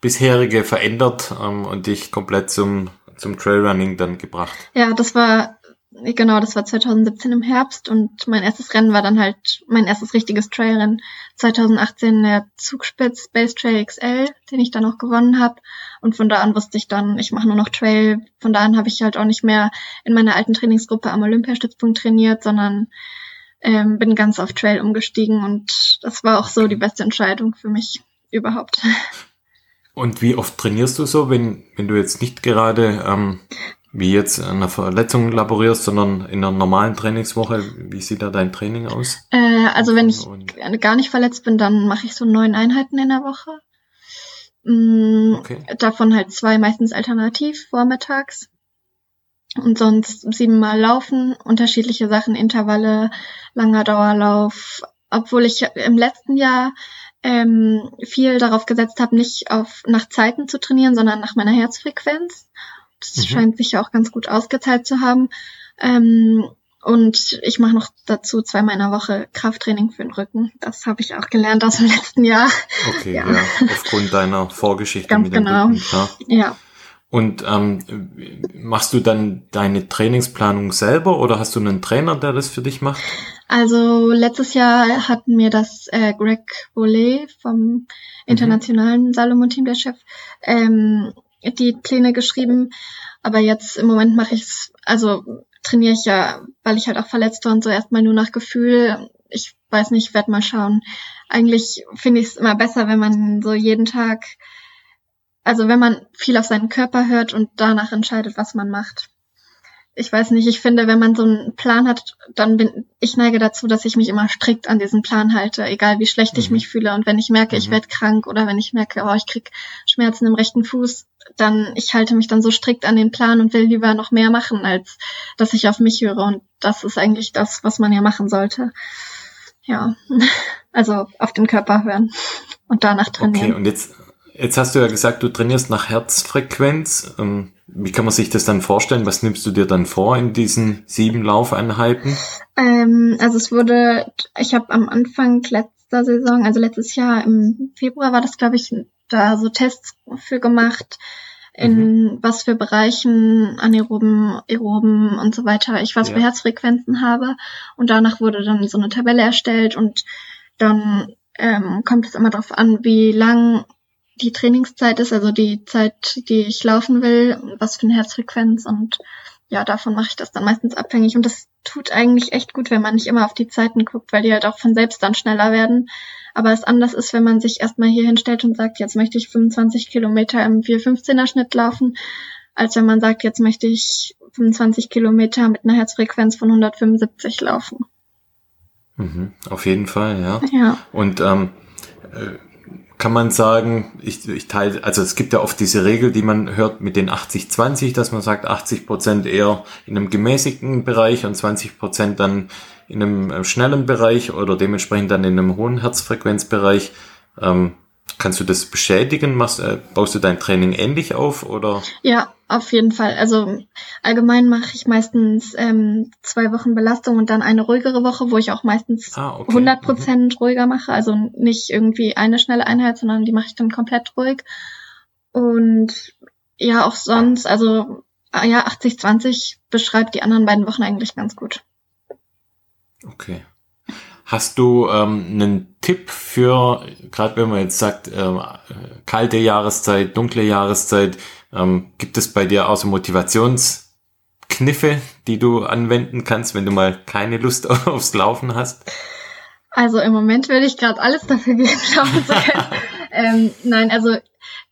bisherige verändert ähm, und dich komplett zum zum Trailrunning dann gebracht. Ja, das war genau, das war 2017 im Herbst und mein erstes Rennen war dann halt mein erstes richtiges Trailrennen 2018 der Zugspitz Space Trail XL, den ich dann auch gewonnen habe und von da an wusste ich dann, ich mache nur noch Trail. Von da an habe ich halt auch nicht mehr in meiner alten Trainingsgruppe am Olympiastützpunkt trainiert, sondern ähm, bin ganz auf Trail umgestiegen und das war auch so die beste Entscheidung für mich überhaupt. Und wie oft trainierst du so, wenn, wenn du jetzt nicht gerade ähm, wie jetzt an einer Verletzung laborierst, sondern in einer normalen Trainingswoche. Wie sieht da dein Training aus? Äh, also wenn ich Und gar nicht verletzt bin, dann mache ich so neun Einheiten in der Woche. Mm, okay. Davon halt zwei meistens alternativ vormittags. Und sonst siebenmal laufen, unterschiedliche Sachen, Intervalle, langer Dauerlauf. Obwohl ich im letzten Jahr ähm, viel darauf gesetzt habe, nicht auf nach Zeiten zu trainieren, sondern nach meiner Herzfrequenz. Das mhm. scheint sich ja auch ganz gut ausgezahlt zu haben. Ähm, und ich mache noch dazu zwei meiner Woche Krafttraining für den Rücken. Das habe ich auch gelernt aus dem letzten Jahr. Okay, ja, ja aufgrund deiner Vorgeschichte ganz mit dem genau. Rücken. Ja. ja. Und ähm, machst du dann deine Trainingsplanung selber oder hast du einen Trainer, der das für dich macht? Also letztes Jahr hat mir das äh, Greg Volet vom mhm. internationalen mhm. Salomon-Team, der Chef, ähm, die Pläne geschrieben. Aber jetzt im Moment mache ich es, also trainiere ich ja, weil ich halt auch verletzt war und so erstmal nur nach Gefühl. Ich weiß nicht, werde mal schauen. Eigentlich finde ich es immer besser, wenn man so jeden Tag, also wenn man viel auf seinen Körper hört und danach entscheidet, was man macht. Ich weiß nicht, ich finde, wenn man so einen Plan hat, dann bin ich neige dazu, dass ich mich immer strikt an diesen Plan halte, egal wie schlecht mhm. ich mich fühle. Und wenn ich merke, mhm. ich werde krank oder wenn ich merke, oh, ich krieg Schmerzen im rechten Fuß, dann ich halte mich dann so strikt an den Plan und will lieber noch mehr machen, als dass ich auf mich höre. Und das ist eigentlich das, was man ja machen sollte. Ja, also auf den Körper hören und danach trainieren. Okay, und jetzt Jetzt hast du ja gesagt, du trainierst nach Herzfrequenz. Ähm, wie kann man sich das dann vorstellen? Was nimmst du dir dann vor in diesen sieben Laufeinheiten? Ähm, also es wurde, ich habe am Anfang letzter Saison, also letztes Jahr im Februar war das, glaube ich, da so Tests für gemacht, in mhm. was für Bereichen anaeroben, aeroben und so weiter ich was ja. für Herzfrequenzen habe. Und danach wurde dann so eine Tabelle erstellt und dann ähm, kommt es immer darauf an, wie lang die Trainingszeit ist, also die Zeit, die ich laufen will, was für eine Herzfrequenz und ja, davon mache ich das dann meistens abhängig und das tut eigentlich echt gut, wenn man nicht immer auf die Zeiten guckt, weil die halt auch von selbst dann schneller werden. Aber es anders ist, wenn man sich erstmal hier hinstellt und sagt, jetzt möchte ich 25 Kilometer im 415er Schnitt laufen, als wenn man sagt, jetzt möchte ich 25 Kilometer mit einer Herzfrequenz von 175 laufen. Mhm, auf jeden Fall, ja. Ja. Und ähm, äh, kann man sagen, ich, ich teile, also es gibt ja oft diese Regel, die man hört mit den 80-20, dass man sagt, 80 Prozent eher in einem gemäßigten Bereich und 20 Prozent dann in einem äh, schnellen Bereich oder dementsprechend dann in einem hohen Herzfrequenzbereich. Ähm, Kannst du das beschädigen? Machst, äh, baust du dein Training ähnlich auf oder? Ja, auf jeden Fall. Also allgemein mache ich meistens ähm, zwei Wochen Belastung und dann eine ruhigere Woche, wo ich auch meistens ah, okay. 100 Prozent mhm. ruhiger mache. Also nicht irgendwie eine schnelle Einheit, sondern die mache ich dann komplett ruhig. Und ja, auch sonst, also ah, ja, 80-20 beschreibt die anderen beiden Wochen eigentlich ganz gut. Okay. Hast du ähm, einen Tipp für, gerade wenn man jetzt sagt, ähm, kalte Jahreszeit, dunkle Jahreszeit, ähm, gibt es bei dir auch so Motivationskniffe, die du anwenden kannst, wenn du mal keine Lust aufs Laufen hast? Also im Moment würde ich gerade alles dafür geben, laufen zu können. ähm, nein, also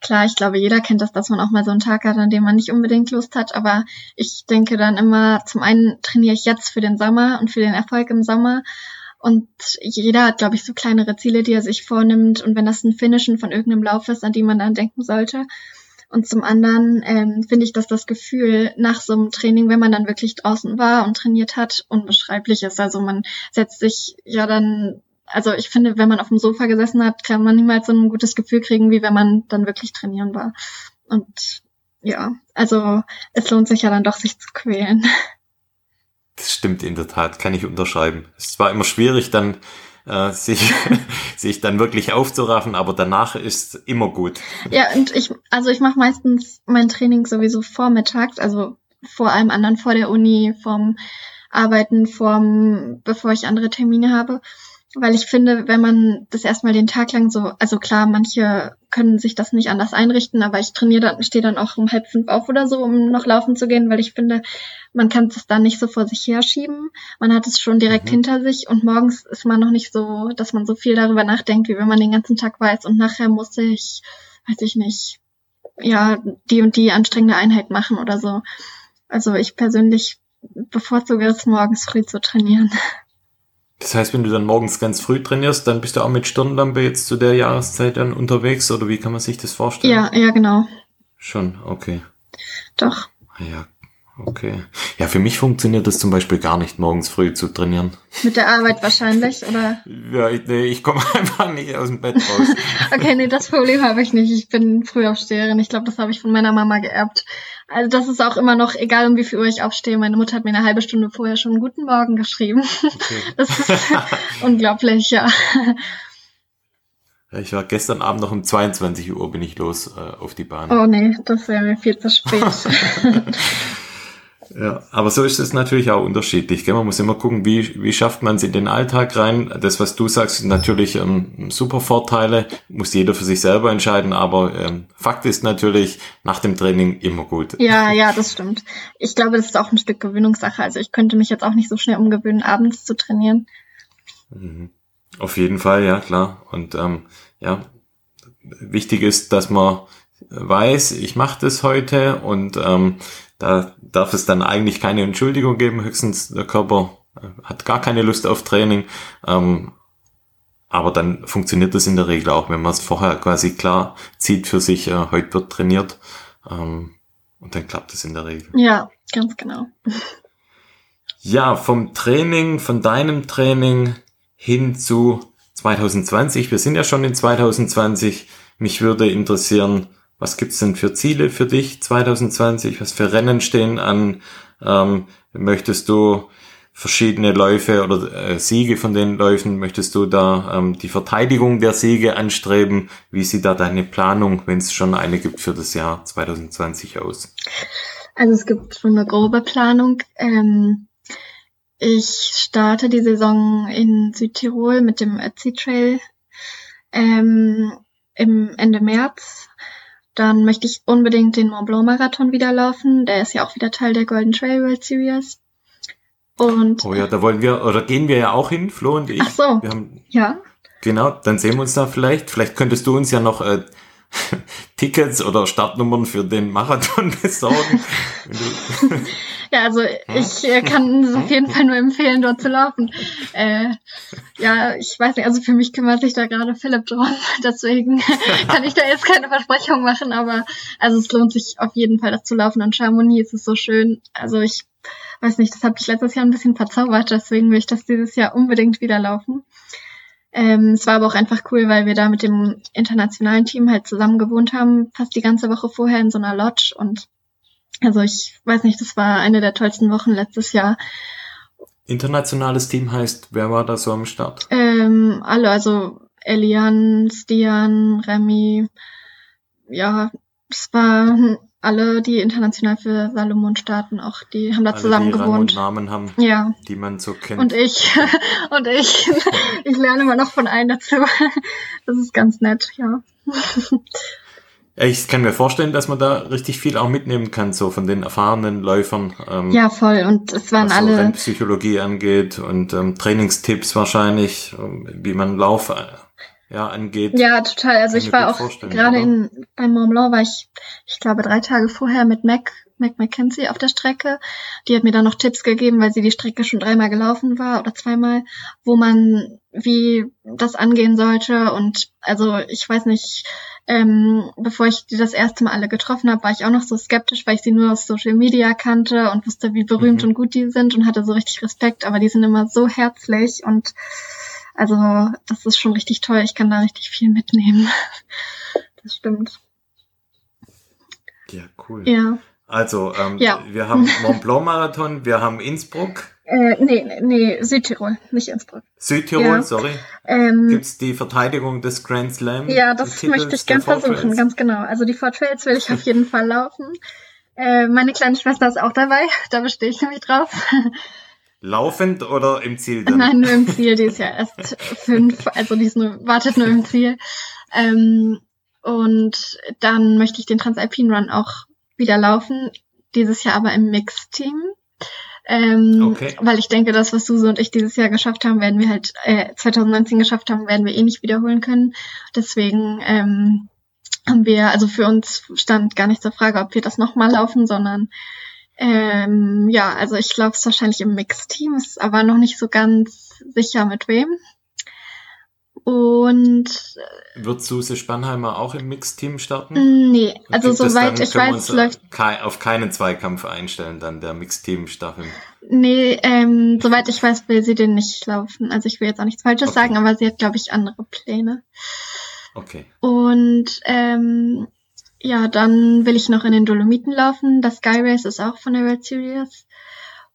klar, ich glaube, jeder kennt das, dass man auch mal so einen Tag hat, an dem man nicht unbedingt Lust hat. Aber ich denke dann immer, zum einen trainiere ich jetzt für den Sommer und für den Erfolg im Sommer. Und jeder hat, glaube ich, so kleinere Ziele, die er sich vornimmt. Und wenn das ein Finishen von irgendeinem Lauf ist, an die man dann denken sollte. Und zum anderen ähm, finde ich, dass das Gefühl nach so einem Training, wenn man dann wirklich draußen war und trainiert hat, unbeschreiblich ist. Also man setzt sich ja dann, also ich finde, wenn man auf dem Sofa gesessen hat, kann man niemals so ein gutes Gefühl kriegen, wie wenn man dann wirklich trainieren war. Und ja, also es lohnt sich ja dann doch, sich zu quälen. Das stimmt in der Tat, kann ich unterschreiben. Es war immer schwierig, dann äh, sich, sich dann wirklich aufzuraffen, aber danach ist immer gut. Ja, und ich, also ich mache meistens mein Training sowieso vormittags, also vor allem anderen vor der Uni, vorm Arbeiten, vorm, bevor ich andere Termine habe weil ich finde, wenn man das erstmal den Tag lang so, also klar, manche können sich das nicht anders einrichten, aber ich trainiere dann, stehe dann auch um halb fünf auf oder so, um noch laufen zu gehen, weil ich finde, man kann es dann nicht so vor sich herschieben. Man hat es schon direkt mhm. hinter sich und morgens ist man noch nicht so, dass man so viel darüber nachdenkt, wie wenn man den ganzen Tag weiß und nachher muss ich, weiß ich nicht, ja, die und die anstrengende Einheit machen oder so. Also ich persönlich bevorzuge es morgens früh zu trainieren. Das heißt, wenn du dann morgens ganz früh trainierst, dann bist du auch mit Stirnlampe jetzt zu der Jahreszeit dann unterwegs oder wie kann man sich das vorstellen? Ja, ja, genau. Schon, okay. Doch. Ja, okay. Ja, für mich funktioniert das zum Beispiel gar nicht, morgens früh zu trainieren. Mit der Arbeit wahrscheinlich, oder? Ja, ich, nee, ich komme einfach nicht aus dem Bett raus. okay, nee, das Problem habe ich nicht. Ich bin Frühaufsteherin. Ich glaube, das habe ich von meiner Mama geerbt. Also das ist auch immer noch, egal um wie viel Uhr ich aufstehe, meine Mutter hat mir eine halbe Stunde vorher schon Guten Morgen geschrieben. Okay. Das ist unglaublich, ja. Ich war gestern Abend noch um 22 Uhr bin ich los äh, auf die Bahn. Oh nee, das wäre mir viel zu spät. Ja, aber so ist es natürlich auch unterschiedlich. Gell? Man muss immer gucken, wie, wie schafft man es in den Alltag rein. Das, was du sagst, sind natürlich ähm, super Vorteile, muss jeder für sich selber entscheiden, aber ähm, Fakt ist natürlich, nach dem Training immer gut. Ja, ja, das stimmt. Ich glaube, das ist auch ein Stück Gewöhnungssache. Also ich könnte mich jetzt auch nicht so schnell umgewöhnen, abends zu trainieren. Mhm. Auf jeden Fall, ja, klar. Und ähm, ja, wichtig ist, dass man weiß, ich mache das heute und ähm, da darf es dann eigentlich keine Entschuldigung geben, höchstens der Körper äh, hat gar keine Lust auf Training. Ähm, aber dann funktioniert das in der Regel auch, wenn man es vorher quasi klar zieht für sich, äh, heute wird trainiert. Ähm, und dann klappt es in der Regel. Ja, ganz genau. Ja, vom Training, von deinem Training hin zu 2020. Wir sind ja schon in 2020. Mich würde interessieren, was gibt's denn für Ziele für dich 2020? Was für Rennen stehen an? Ähm, möchtest du verschiedene Läufe oder äh, Siege von den Läufen? Möchtest du da ähm, die Verteidigung der Siege anstreben? Wie sieht da deine Planung, wenn es schon eine gibt für das Jahr 2020 aus? Also es gibt schon eine grobe Planung. Ähm, ich starte die Saison in Südtirol mit dem Ötzi Trail ähm, im Ende März. Dann möchte ich unbedingt den Mont Blanc Marathon wieder laufen. Der ist ja auch wieder Teil der Golden Trail World Series. Und oh ja, da wollen wir, oder gehen wir ja auch hin, Flo und ich. Ach so. Wir haben, ja. Genau, dann sehen wir uns da vielleicht. Vielleicht könntest du uns ja noch äh, Tickets oder Startnummern für den Marathon besorgen. ja, also ich äh, kann es auf jeden Fall nur empfehlen, dort zu laufen. Äh, ja, ich weiß nicht, also für mich kümmert sich da gerade Philipp drum, deswegen kann ich da jetzt keine Versprechung machen, aber also es lohnt sich auf jeden Fall, das zu laufen. Und Chamonix ist es so schön. Also ich weiß nicht, das habe ich letztes Jahr ein bisschen verzaubert, deswegen will ich das dieses Jahr unbedingt wieder laufen. Ähm, es war aber auch einfach cool, weil wir da mit dem internationalen Team halt zusammen gewohnt haben, fast die ganze Woche vorher in so einer Lodge und also ich weiß nicht, das war eine der tollsten Wochen letztes Jahr. Internationales Team heißt, wer war da so am Start? Ähm, alle, also Elian, Stian, Remy, ja, es war alle, die international für Salomon starten, auch die haben da alle, zusammen die gewohnt. und Namen haben, ja. die man so kennt. Und ich, und ich, ich lerne immer noch von allen dazu. Das ist ganz nett, ja. Ich kann mir vorstellen, dass man da richtig viel auch mitnehmen kann, so von den erfahrenen Läufern. Ähm, ja, voll. Und es waren was alle. So Psychologie angeht und ähm, Trainingstipps wahrscheinlich, wie man Lauf ja, angeht. Ja, total. Also ich war auch gerade in beim Mont Blanc war ich, ich glaube, drei Tage vorher mit Mac, Mac McKenzie auf der Strecke. Die hat mir dann noch Tipps gegeben, weil sie die Strecke schon dreimal gelaufen war oder zweimal, wo man wie das angehen sollte. Und also ich weiß nicht, ähm, bevor ich die das erste Mal alle getroffen habe, war ich auch noch so skeptisch, weil ich sie nur aus Social Media kannte und wusste, wie berühmt mhm. und gut die sind und hatte so richtig Respekt. Aber die sind immer so herzlich und also das ist schon richtig toll. Ich kann da richtig viel mitnehmen. Das stimmt. Ja, cool. Ja. Also, ähm, ja. wir haben Mont Blanc Marathon, wir haben Innsbruck. Äh, nee, nee, Südtirol, nicht Innsbruck. Südtirol, ja. sorry. Ähm, Gibt's die Verteidigung des Grand Slam? Ja, das möchte ich gern versuchen, ganz genau. Also die Fort Trails will ich auf jeden Fall laufen. Äh, meine kleine Schwester ist auch dabei, da bestehe ich nämlich drauf. Laufend oder im Ziel dann? Nein, nur im Ziel. Die ist ja erst fünf, also die ist nur, wartet nur im Ziel. Ähm, und dann möchte ich den Transalpine Run auch wieder laufen. Dieses Jahr aber im Mixteam. Ähm, okay. Weil ich denke, das, was Suse und ich dieses Jahr geschafft haben, werden wir halt äh, 2019 geschafft haben, werden wir eh nicht wiederholen können. Deswegen ähm, haben wir, also für uns stand gar nicht zur Frage, ob wir das nochmal laufen, sondern ähm, ja, also ich glaube es wahrscheinlich im Mixteam, ist aber noch nicht so ganz sicher mit wem. Und äh, wird Suse Spannheimer auch im Mixteam starten? Nee, also soweit ich weiß, läuft auf keinen Zweikampf einstellen dann der Mixteam Staffel. Nee, ähm, soweit ich weiß, will sie den nicht laufen. Also ich will jetzt auch nichts Falsches okay. sagen, aber sie hat glaube ich andere Pläne. Okay. Und ähm, ja, dann will ich noch in den Dolomiten laufen. Das Sky Race ist auch von der World Series.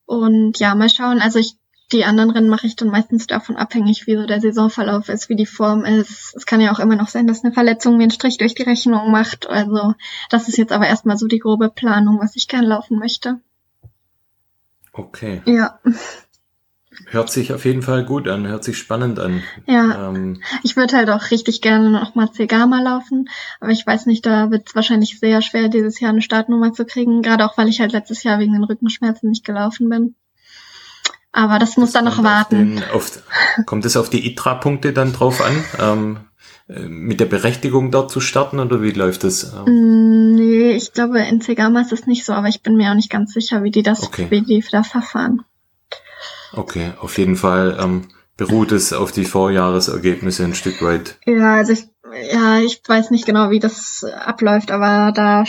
Und ja, mal schauen. Also ich, die anderen Rennen mache ich dann meistens davon abhängig, wie so der Saisonverlauf ist, wie die Form ist. Es kann ja auch immer noch sein, dass eine Verletzung mir einen Strich durch die Rechnung macht. Also das ist jetzt aber erstmal so die grobe Planung, was ich gern laufen möchte. Okay. Ja. Hört sich auf jeden Fall gut an, hört sich spannend an. Ja. Ähm, ich würde halt auch richtig gerne noch mal Cegama laufen, aber ich weiß nicht, da wird es wahrscheinlich sehr schwer, dieses Jahr eine Startnummer zu kriegen, gerade auch, weil ich halt letztes Jahr wegen den Rückenschmerzen nicht gelaufen bin. Aber das muss dann noch warten. Auf den, auf, kommt es auf die ITRA-Punkte dann drauf an? Ähm, äh, mit der Berechtigung dort zu starten oder wie läuft das? Mm, nee, ich glaube, in Zegama ist es nicht so, aber ich bin mir auch nicht ganz sicher, wie die das, okay. wie die da verfahren. Okay, auf jeden Fall ähm, beruht es auf die Vorjahresergebnisse ein Stück weit. Ja, also ich, ja, ich weiß nicht genau, wie das abläuft, aber da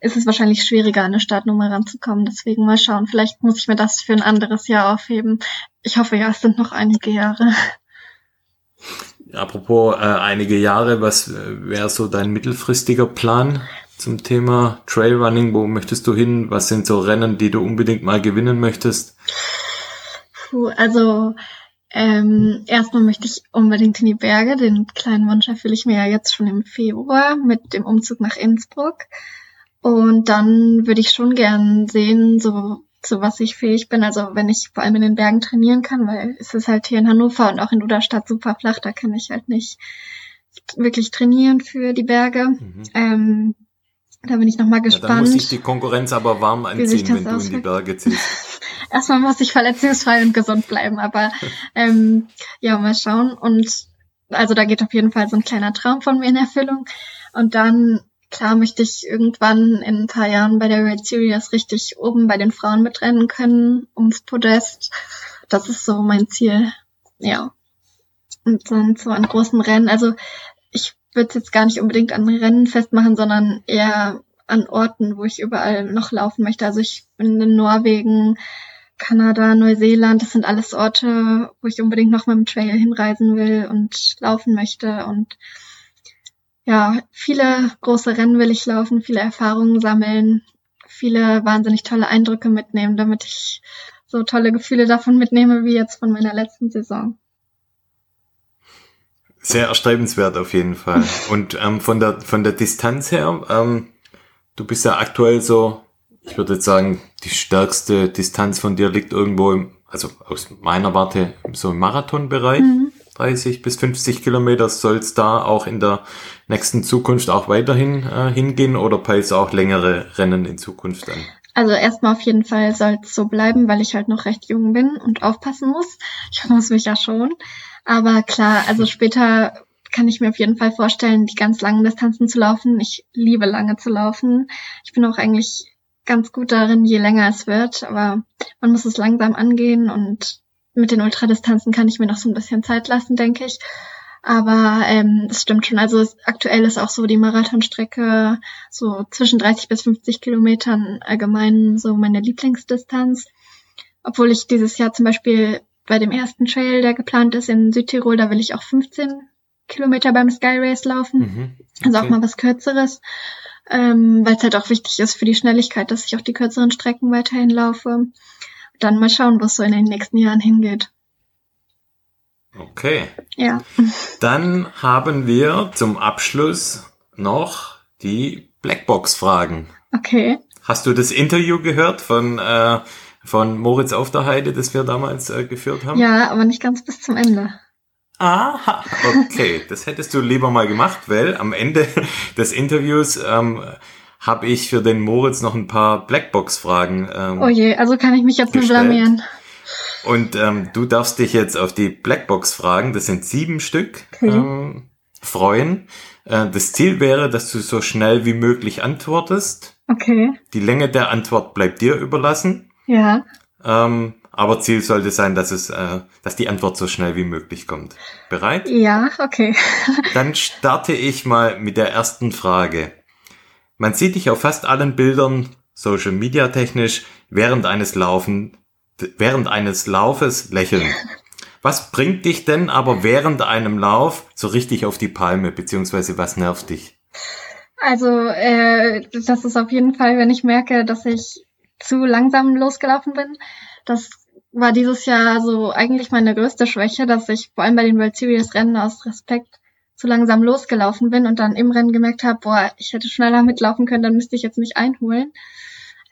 ist es wahrscheinlich schwieriger, an eine Startnummer ranzukommen. Deswegen mal schauen. Vielleicht muss ich mir das für ein anderes Jahr aufheben. Ich hoffe ja, es sind noch einige Jahre. Apropos äh, einige Jahre, was äh, wäre so dein mittelfristiger Plan zum Thema Trailrunning? Wo möchtest du hin? Was sind so Rennen, die du unbedingt mal gewinnen möchtest? Puh, also ähm, erstmal möchte ich unbedingt in die Berge. Den kleinen Wunsch erfülle ich mir ja jetzt schon im Februar mit dem Umzug nach Innsbruck. Und dann würde ich schon gern sehen, so zu was ich fähig bin. Also wenn ich vor allem in den Bergen trainieren kann, weil es ist halt hier in Hannover und auch in Uderstadt super flach, da kann ich halt nicht wirklich trainieren für die Berge. Mhm. Ähm, da bin ich nochmal gespannt. Ja, dann muss sich die Konkurrenz aber warm anziehen, wenn du in die Berge ziehst. Erstmal muss ich verletzungsfrei und gesund bleiben, aber ähm, ja, mal schauen. Und also da geht auf jeden Fall so ein kleiner Traum von mir in Erfüllung. Und dann Klar möchte ich irgendwann in ein paar Jahren bei der Red Series richtig oben bei den Frauen mitrennen können, ums Podest. Das ist so mein Ziel. Ja. Und dann so an großen Rennen. Also ich würde es jetzt gar nicht unbedingt an Rennen festmachen, sondern eher an Orten, wo ich überall noch laufen möchte. Also ich bin in Norwegen, Kanada, Neuseeland, das sind alles Orte, wo ich unbedingt noch mit dem Trail hinreisen will und laufen möchte. Und ja, viele große Rennen will ich laufen, viele Erfahrungen sammeln, viele wahnsinnig tolle Eindrücke mitnehmen, damit ich so tolle Gefühle davon mitnehme wie jetzt von meiner letzten Saison. Sehr erstrebenswert auf jeden Fall. Und ähm, von der von der Distanz her, ähm, du bist ja aktuell so, ich würde jetzt sagen, die stärkste Distanz von dir liegt irgendwo im, also aus meiner Warte so im Marathonbereich. Mhm. 30 bis 50 Kilometer soll es da auch in der nächsten Zukunft auch weiterhin äh, hingehen oder peilst auch längere Rennen in Zukunft an? Also erstmal auf jeden Fall soll es so bleiben, weil ich halt noch recht jung bin und aufpassen muss. Ich muss mich ja schon. Aber klar, also später kann ich mir auf jeden Fall vorstellen, die ganz langen Distanzen zu laufen. Ich liebe lange zu laufen. Ich bin auch eigentlich ganz gut darin, je länger es wird. Aber man muss es langsam angehen und mit den Ultradistanzen kann ich mir noch so ein bisschen Zeit lassen, denke ich. Aber ähm, das stimmt schon. Also es, aktuell ist auch so die Marathonstrecke so zwischen 30 bis 50 Kilometern allgemein so meine Lieblingsdistanz. Obwohl ich dieses Jahr zum Beispiel bei dem ersten Trail, der geplant ist in Südtirol, da will ich auch 15 Kilometer beim Sky Race laufen. Mhm, okay. Also auch mal was Kürzeres. Ähm, weil es halt auch wichtig ist für die Schnelligkeit, dass ich auch die kürzeren Strecken weiterhin laufe dann mal schauen, was so in den nächsten Jahren hingeht. Okay. Ja. Dann haben wir zum Abschluss noch die Blackbox-Fragen. Okay. Hast du das Interview gehört von, äh, von Moritz auf der Heide, das wir damals äh, geführt haben? Ja, aber nicht ganz bis zum Ende. Aha, okay. Das hättest du lieber mal gemacht, weil am Ende des Interviews ähm, habe ich für den Moritz noch ein paar Blackbox-Fragen. Ähm, oh je, also kann ich mich jetzt gestellt. nur blamieren. Und ähm, du darfst dich jetzt auf die Blackbox-Fragen, das sind sieben Stück, okay. ähm, freuen. Äh, das Ziel wäre, dass du so schnell wie möglich antwortest. Okay. Die Länge der Antwort bleibt dir überlassen. Ja. Ähm, aber Ziel sollte sein, dass es, äh, dass die Antwort so schnell wie möglich kommt. Bereit? Ja, okay. Dann starte ich mal mit der ersten Frage. Man sieht dich auf fast allen Bildern, Social Media technisch, während eines Laufen, während eines Laufes lächeln. Was bringt dich denn aber während einem Lauf so richtig auf die Palme, beziehungsweise was nervt dich? Also, äh, das ist auf jeden Fall, wenn ich merke, dass ich zu langsam losgelaufen bin. Das war dieses Jahr so eigentlich meine größte Schwäche, dass ich vor allem bei den World Series Rennen aus Respekt zu langsam losgelaufen bin und dann im Rennen gemerkt habe, boah, ich hätte schneller mitlaufen können, dann müsste ich jetzt nicht einholen.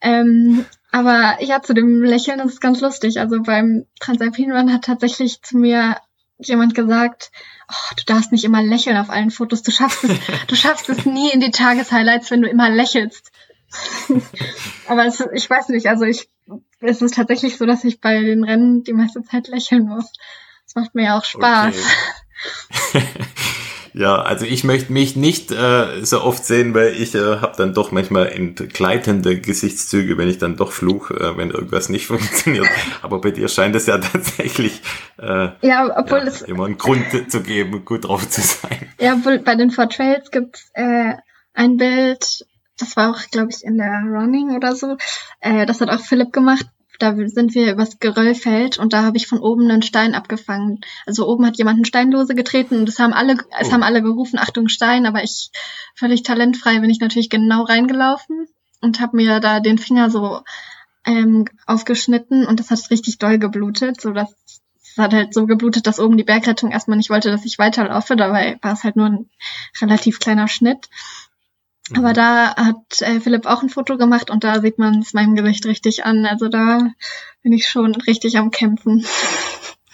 Ähm, aber ja, zu dem Lächeln ist es ganz lustig. Also beim Transalpin Run hat tatsächlich zu mir jemand gesagt, oh, du darfst nicht immer lächeln auf allen Fotos. Du schaffst es, du schaffst es nie in die Tageshighlights, wenn du immer lächelst. aber es, ich weiß nicht, also ich, es ist tatsächlich so, dass ich bei den Rennen die meiste Zeit lächeln muss. Das macht mir ja auch Spaß. Okay. Ja, also ich möchte mich nicht äh, so oft sehen, weil ich äh, habe dann doch manchmal entgleitende Gesichtszüge, wenn ich dann doch fluch, äh, wenn irgendwas nicht funktioniert. Aber bei dir scheint es ja tatsächlich äh, ja, obwohl ja, es immer einen Grund zu geben, gut drauf zu sein. Ja, obwohl bei den Four Trails gibt's äh, ein Bild, das war auch, glaube ich, in der Running oder so. Äh, das hat auch Philipp gemacht da sind wir übers Geröllfeld und da habe ich von oben einen Stein abgefangen. Also oben hat jemand einen Steinlose getreten und es haben alle, oh. es haben alle gerufen, Achtung Stein, aber ich völlig talentfrei bin ich natürlich genau reingelaufen und habe mir da den Finger so ähm, aufgeschnitten und das hat richtig doll geblutet, so dass es hat halt so geblutet, dass oben die Bergrettung erstmal nicht wollte, dass ich weiterlaufe. Dabei war es halt nur ein relativ kleiner Schnitt. Aber da hat äh, Philipp auch ein Foto gemacht und da sieht man es meinem Gesicht richtig an. Also da bin ich schon richtig am Kämpfen.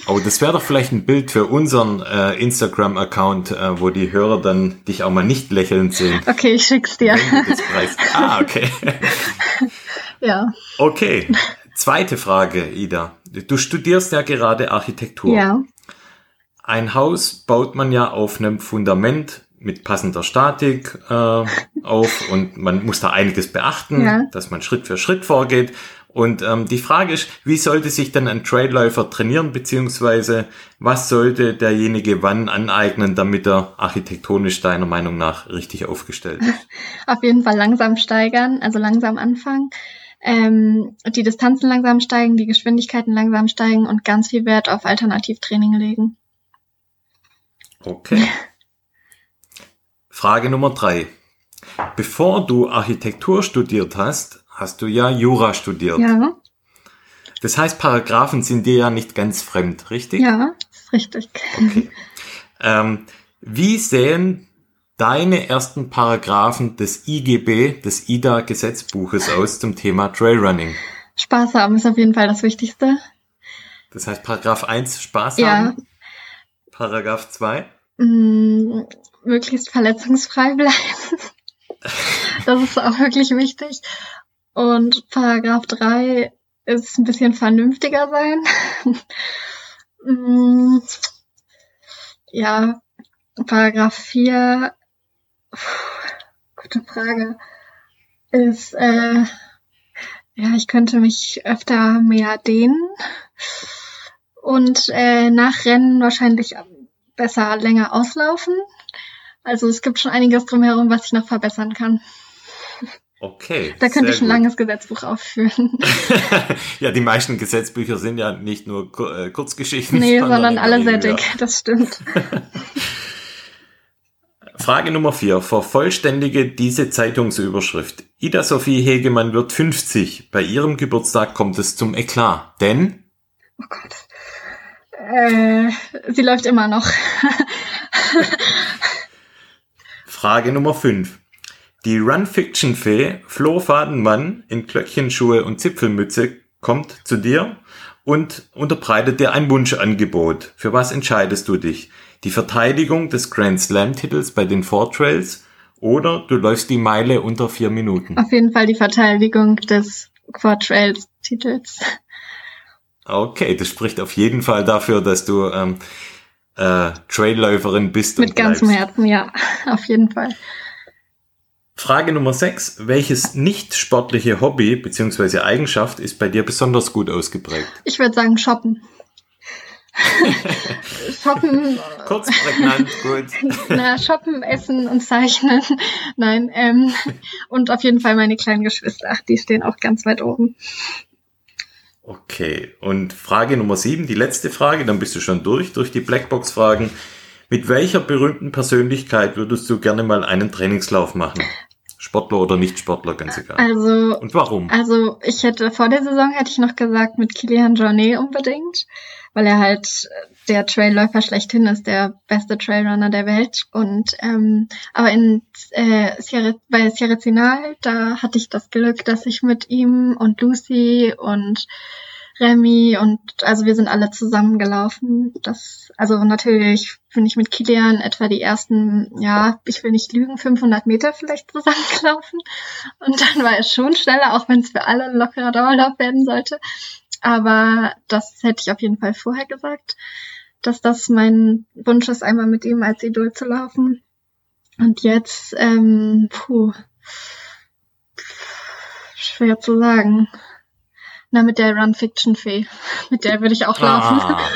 Oh, das wäre doch vielleicht ein Bild für unseren äh, Instagram-Account, äh, wo die Hörer dann dich auch mal nicht lächelnd sehen. Okay, ich schick's dir. Ah, okay. ja. Okay. Zweite Frage, Ida. Du studierst ja gerade Architektur. Ja. Ein Haus baut man ja auf einem Fundament mit passender Statik äh, auf und man muss da einiges beachten, ja. dass man Schritt für Schritt vorgeht. Und ähm, die Frage ist, wie sollte sich denn ein Trailläufer trainieren, beziehungsweise was sollte derjenige wann aneignen, damit er architektonisch deiner Meinung nach richtig aufgestellt ist? Auf jeden Fall langsam steigern, also langsam anfangen. Ähm, die Distanzen langsam steigen, die Geschwindigkeiten langsam steigen und ganz viel Wert auf Alternativtraining legen. Okay. Frage Nummer drei. Bevor du Architektur studiert hast, hast du ja Jura studiert. Ja. Das heißt, Paragraphen sind dir ja nicht ganz fremd, richtig? Ja, richtig. Okay. Ähm, wie sehen deine ersten Paragraphen des IGB, des IDA-Gesetzbuches aus zum Thema Trailrunning? Spaß haben ist auf jeden Fall das Wichtigste. Das heißt, Paragraph 1 Spaß ja. haben. Paragraph 2? Möglichst verletzungsfrei bleiben. das ist auch wirklich wichtig. Und Paragraph 3 ist ein bisschen vernünftiger sein. Mm, ja, Paragraph 4, gute Frage, ist, äh, ja, ich könnte mich öfter mehr dehnen und äh, nach Rennen wahrscheinlich besser länger auslaufen. Also es gibt schon einiges drumherum, was ich noch verbessern kann. Okay. Da könnte ich ein gut. langes Gesetzbuch aufführen. ja, die meisten Gesetzbücher sind ja nicht nur äh, Kurzgeschichten. Nee, sondern, sondern alle sehr dick, das stimmt. Frage Nummer vier. Vervollständige diese Zeitungsüberschrift. Ida Sophie Hegemann wird 50. Bei ihrem Geburtstag kommt es zum Eklat. Denn? Oh Gott. Äh, sie läuft immer noch. Frage Nummer 5. Die Run-Fiction-Fee Flo Fadenmann in Glöckchenschuhe und Zipfelmütze kommt zu dir und unterbreitet dir ein Wunschangebot. Für was entscheidest du dich? Die Verteidigung des Grand Slam-Titels bei den Four Trails oder du läufst die Meile unter vier Minuten? Auf jeden Fall die Verteidigung des Four Trails-Titels. Okay, das spricht auf jeden Fall dafür, dass du ähm, äh, Trailläuferin bist. Mit ganzem Herzen, ja, auf jeden Fall. Frage Nummer 6. Welches nicht sportliche Hobby bzw. Eigenschaft ist bei dir besonders gut ausgeprägt? Ich würde sagen Shoppen. shoppen. Kurz prägnant, gut. Na, shoppen, essen und zeichnen. Nein, ähm, und auf jeden Fall meine kleinen Geschwister. Die stehen auch ganz weit oben. Okay, und Frage Nummer sieben, die letzte Frage, dann bist du schon durch, durch die Blackbox-Fragen. Mit welcher berühmten Persönlichkeit würdest du gerne mal einen Trainingslauf machen? Sportler oder Nicht-Sportler, ganz egal. Also. Und warum? Also, ich hätte, vor der Saison hätte ich noch gesagt, mit Kilian Jornet unbedingt, weil er halt der Trailläufer schlechthin ist, der beste Trailrunner der Welt. Und, ähm, aber in, äh, Sierra, bei Sierra Zinal, da hatte ich das Glück, dass ich mit ihm und Lucy und Remy und also wir sind alle zusammengelaufen. Das, also natürlich bin ich mit Kilian etwa die ersten, ja, ich will nicht lügen, 500 Meter vielleicht zusammengelaufen. Und dann war es schon schneller, auch wenn es für alle ein lockerer Dauerlauf werden sollte. Aber das hätte ich auf jeden Fall vorher gesagt. dass das mein Wunsch ist, einmal mit ihm als Idol zu laufen. Und jetzt, ähm, puh, schwer zu sagen. Na, mit der Run Fiction Fee. Mit der würde ich auch laufen. Ah.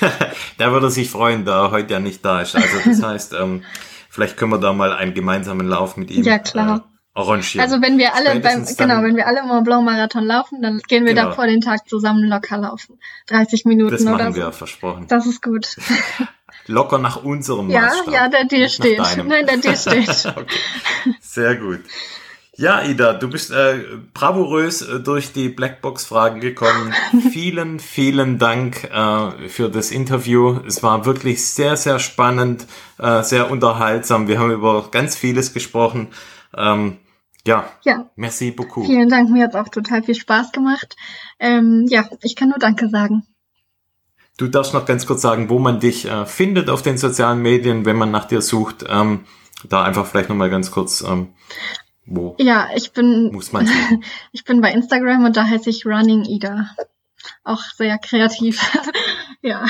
da würde sich freuen, da er heute ja nicht da ist. Also das heißt, ähm, vielleicht können wir da mal einen gemeinsamen Lauf mit ihm. Ja, klar. Äh, arrangieren. Also wenn wir alle beim, genau, wenn wir alle im Mont Blanc Marathon laufen, dann gehen wir genau. da vor den Tag zusammen locker laufen. 30 Minuten das oder machen wir, versprochen. Das ist gut. locker nach unserem ja, Maßstab. Ja, der Deal steht. Nein, der Deal steht. okay. Sehr gut. Ja, Ida, du bist äh, bravourös äh, durch die Blackbox-Fragen gekommen. vielen, vielen Dank äh, für das Interview. Es war wirklich sehr, sehr spannend, äh, sehr unterhaltsam. Wir haben über ganz vieles gesprochen. Ähm, ja, ja, merci beaucoup. Vielen Dank, mir hat auch total viel Spaß gemacht. Ähm, ja, ich kann nur Danke sagen. Du darfst noch ganz kurz sagen, wo man dich äh, findet auf den sozialen Medien, wenn man nach dir sucht. Ähm, da einfach vielleicht nochmal ganz kurz, ähm, wo ja, ich bin, muss man ich bin bei Instagram und da heiße ich Running Ida. Auch sehr kreativ. ja.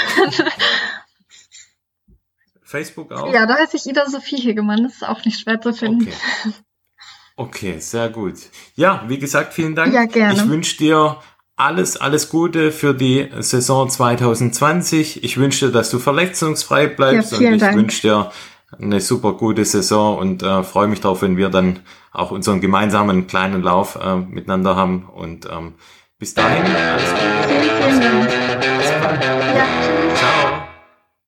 Facebook auch? Ja, da heiße ich Ida Sophie Hegemann. Das ist auch nicht schwer zu finden. Okay. Okay, sehr gut. Ja, wie gesagt, vielen Dank. Ja, gerne. Ich wünsche dir alles, alles Gute für die Saison 2020. Ich wünsche dir, dass du verletzungsfrei bleibst ja, und ich Dank. wünsche dir eine super gute Saison und äh, freue mich darauf, wenn wir dann auch unseren gemeinsamen kleinen Lauf äh, miteinander haben. Und ähm, bis dahin, alles Gute. Vielen, vielen Dank.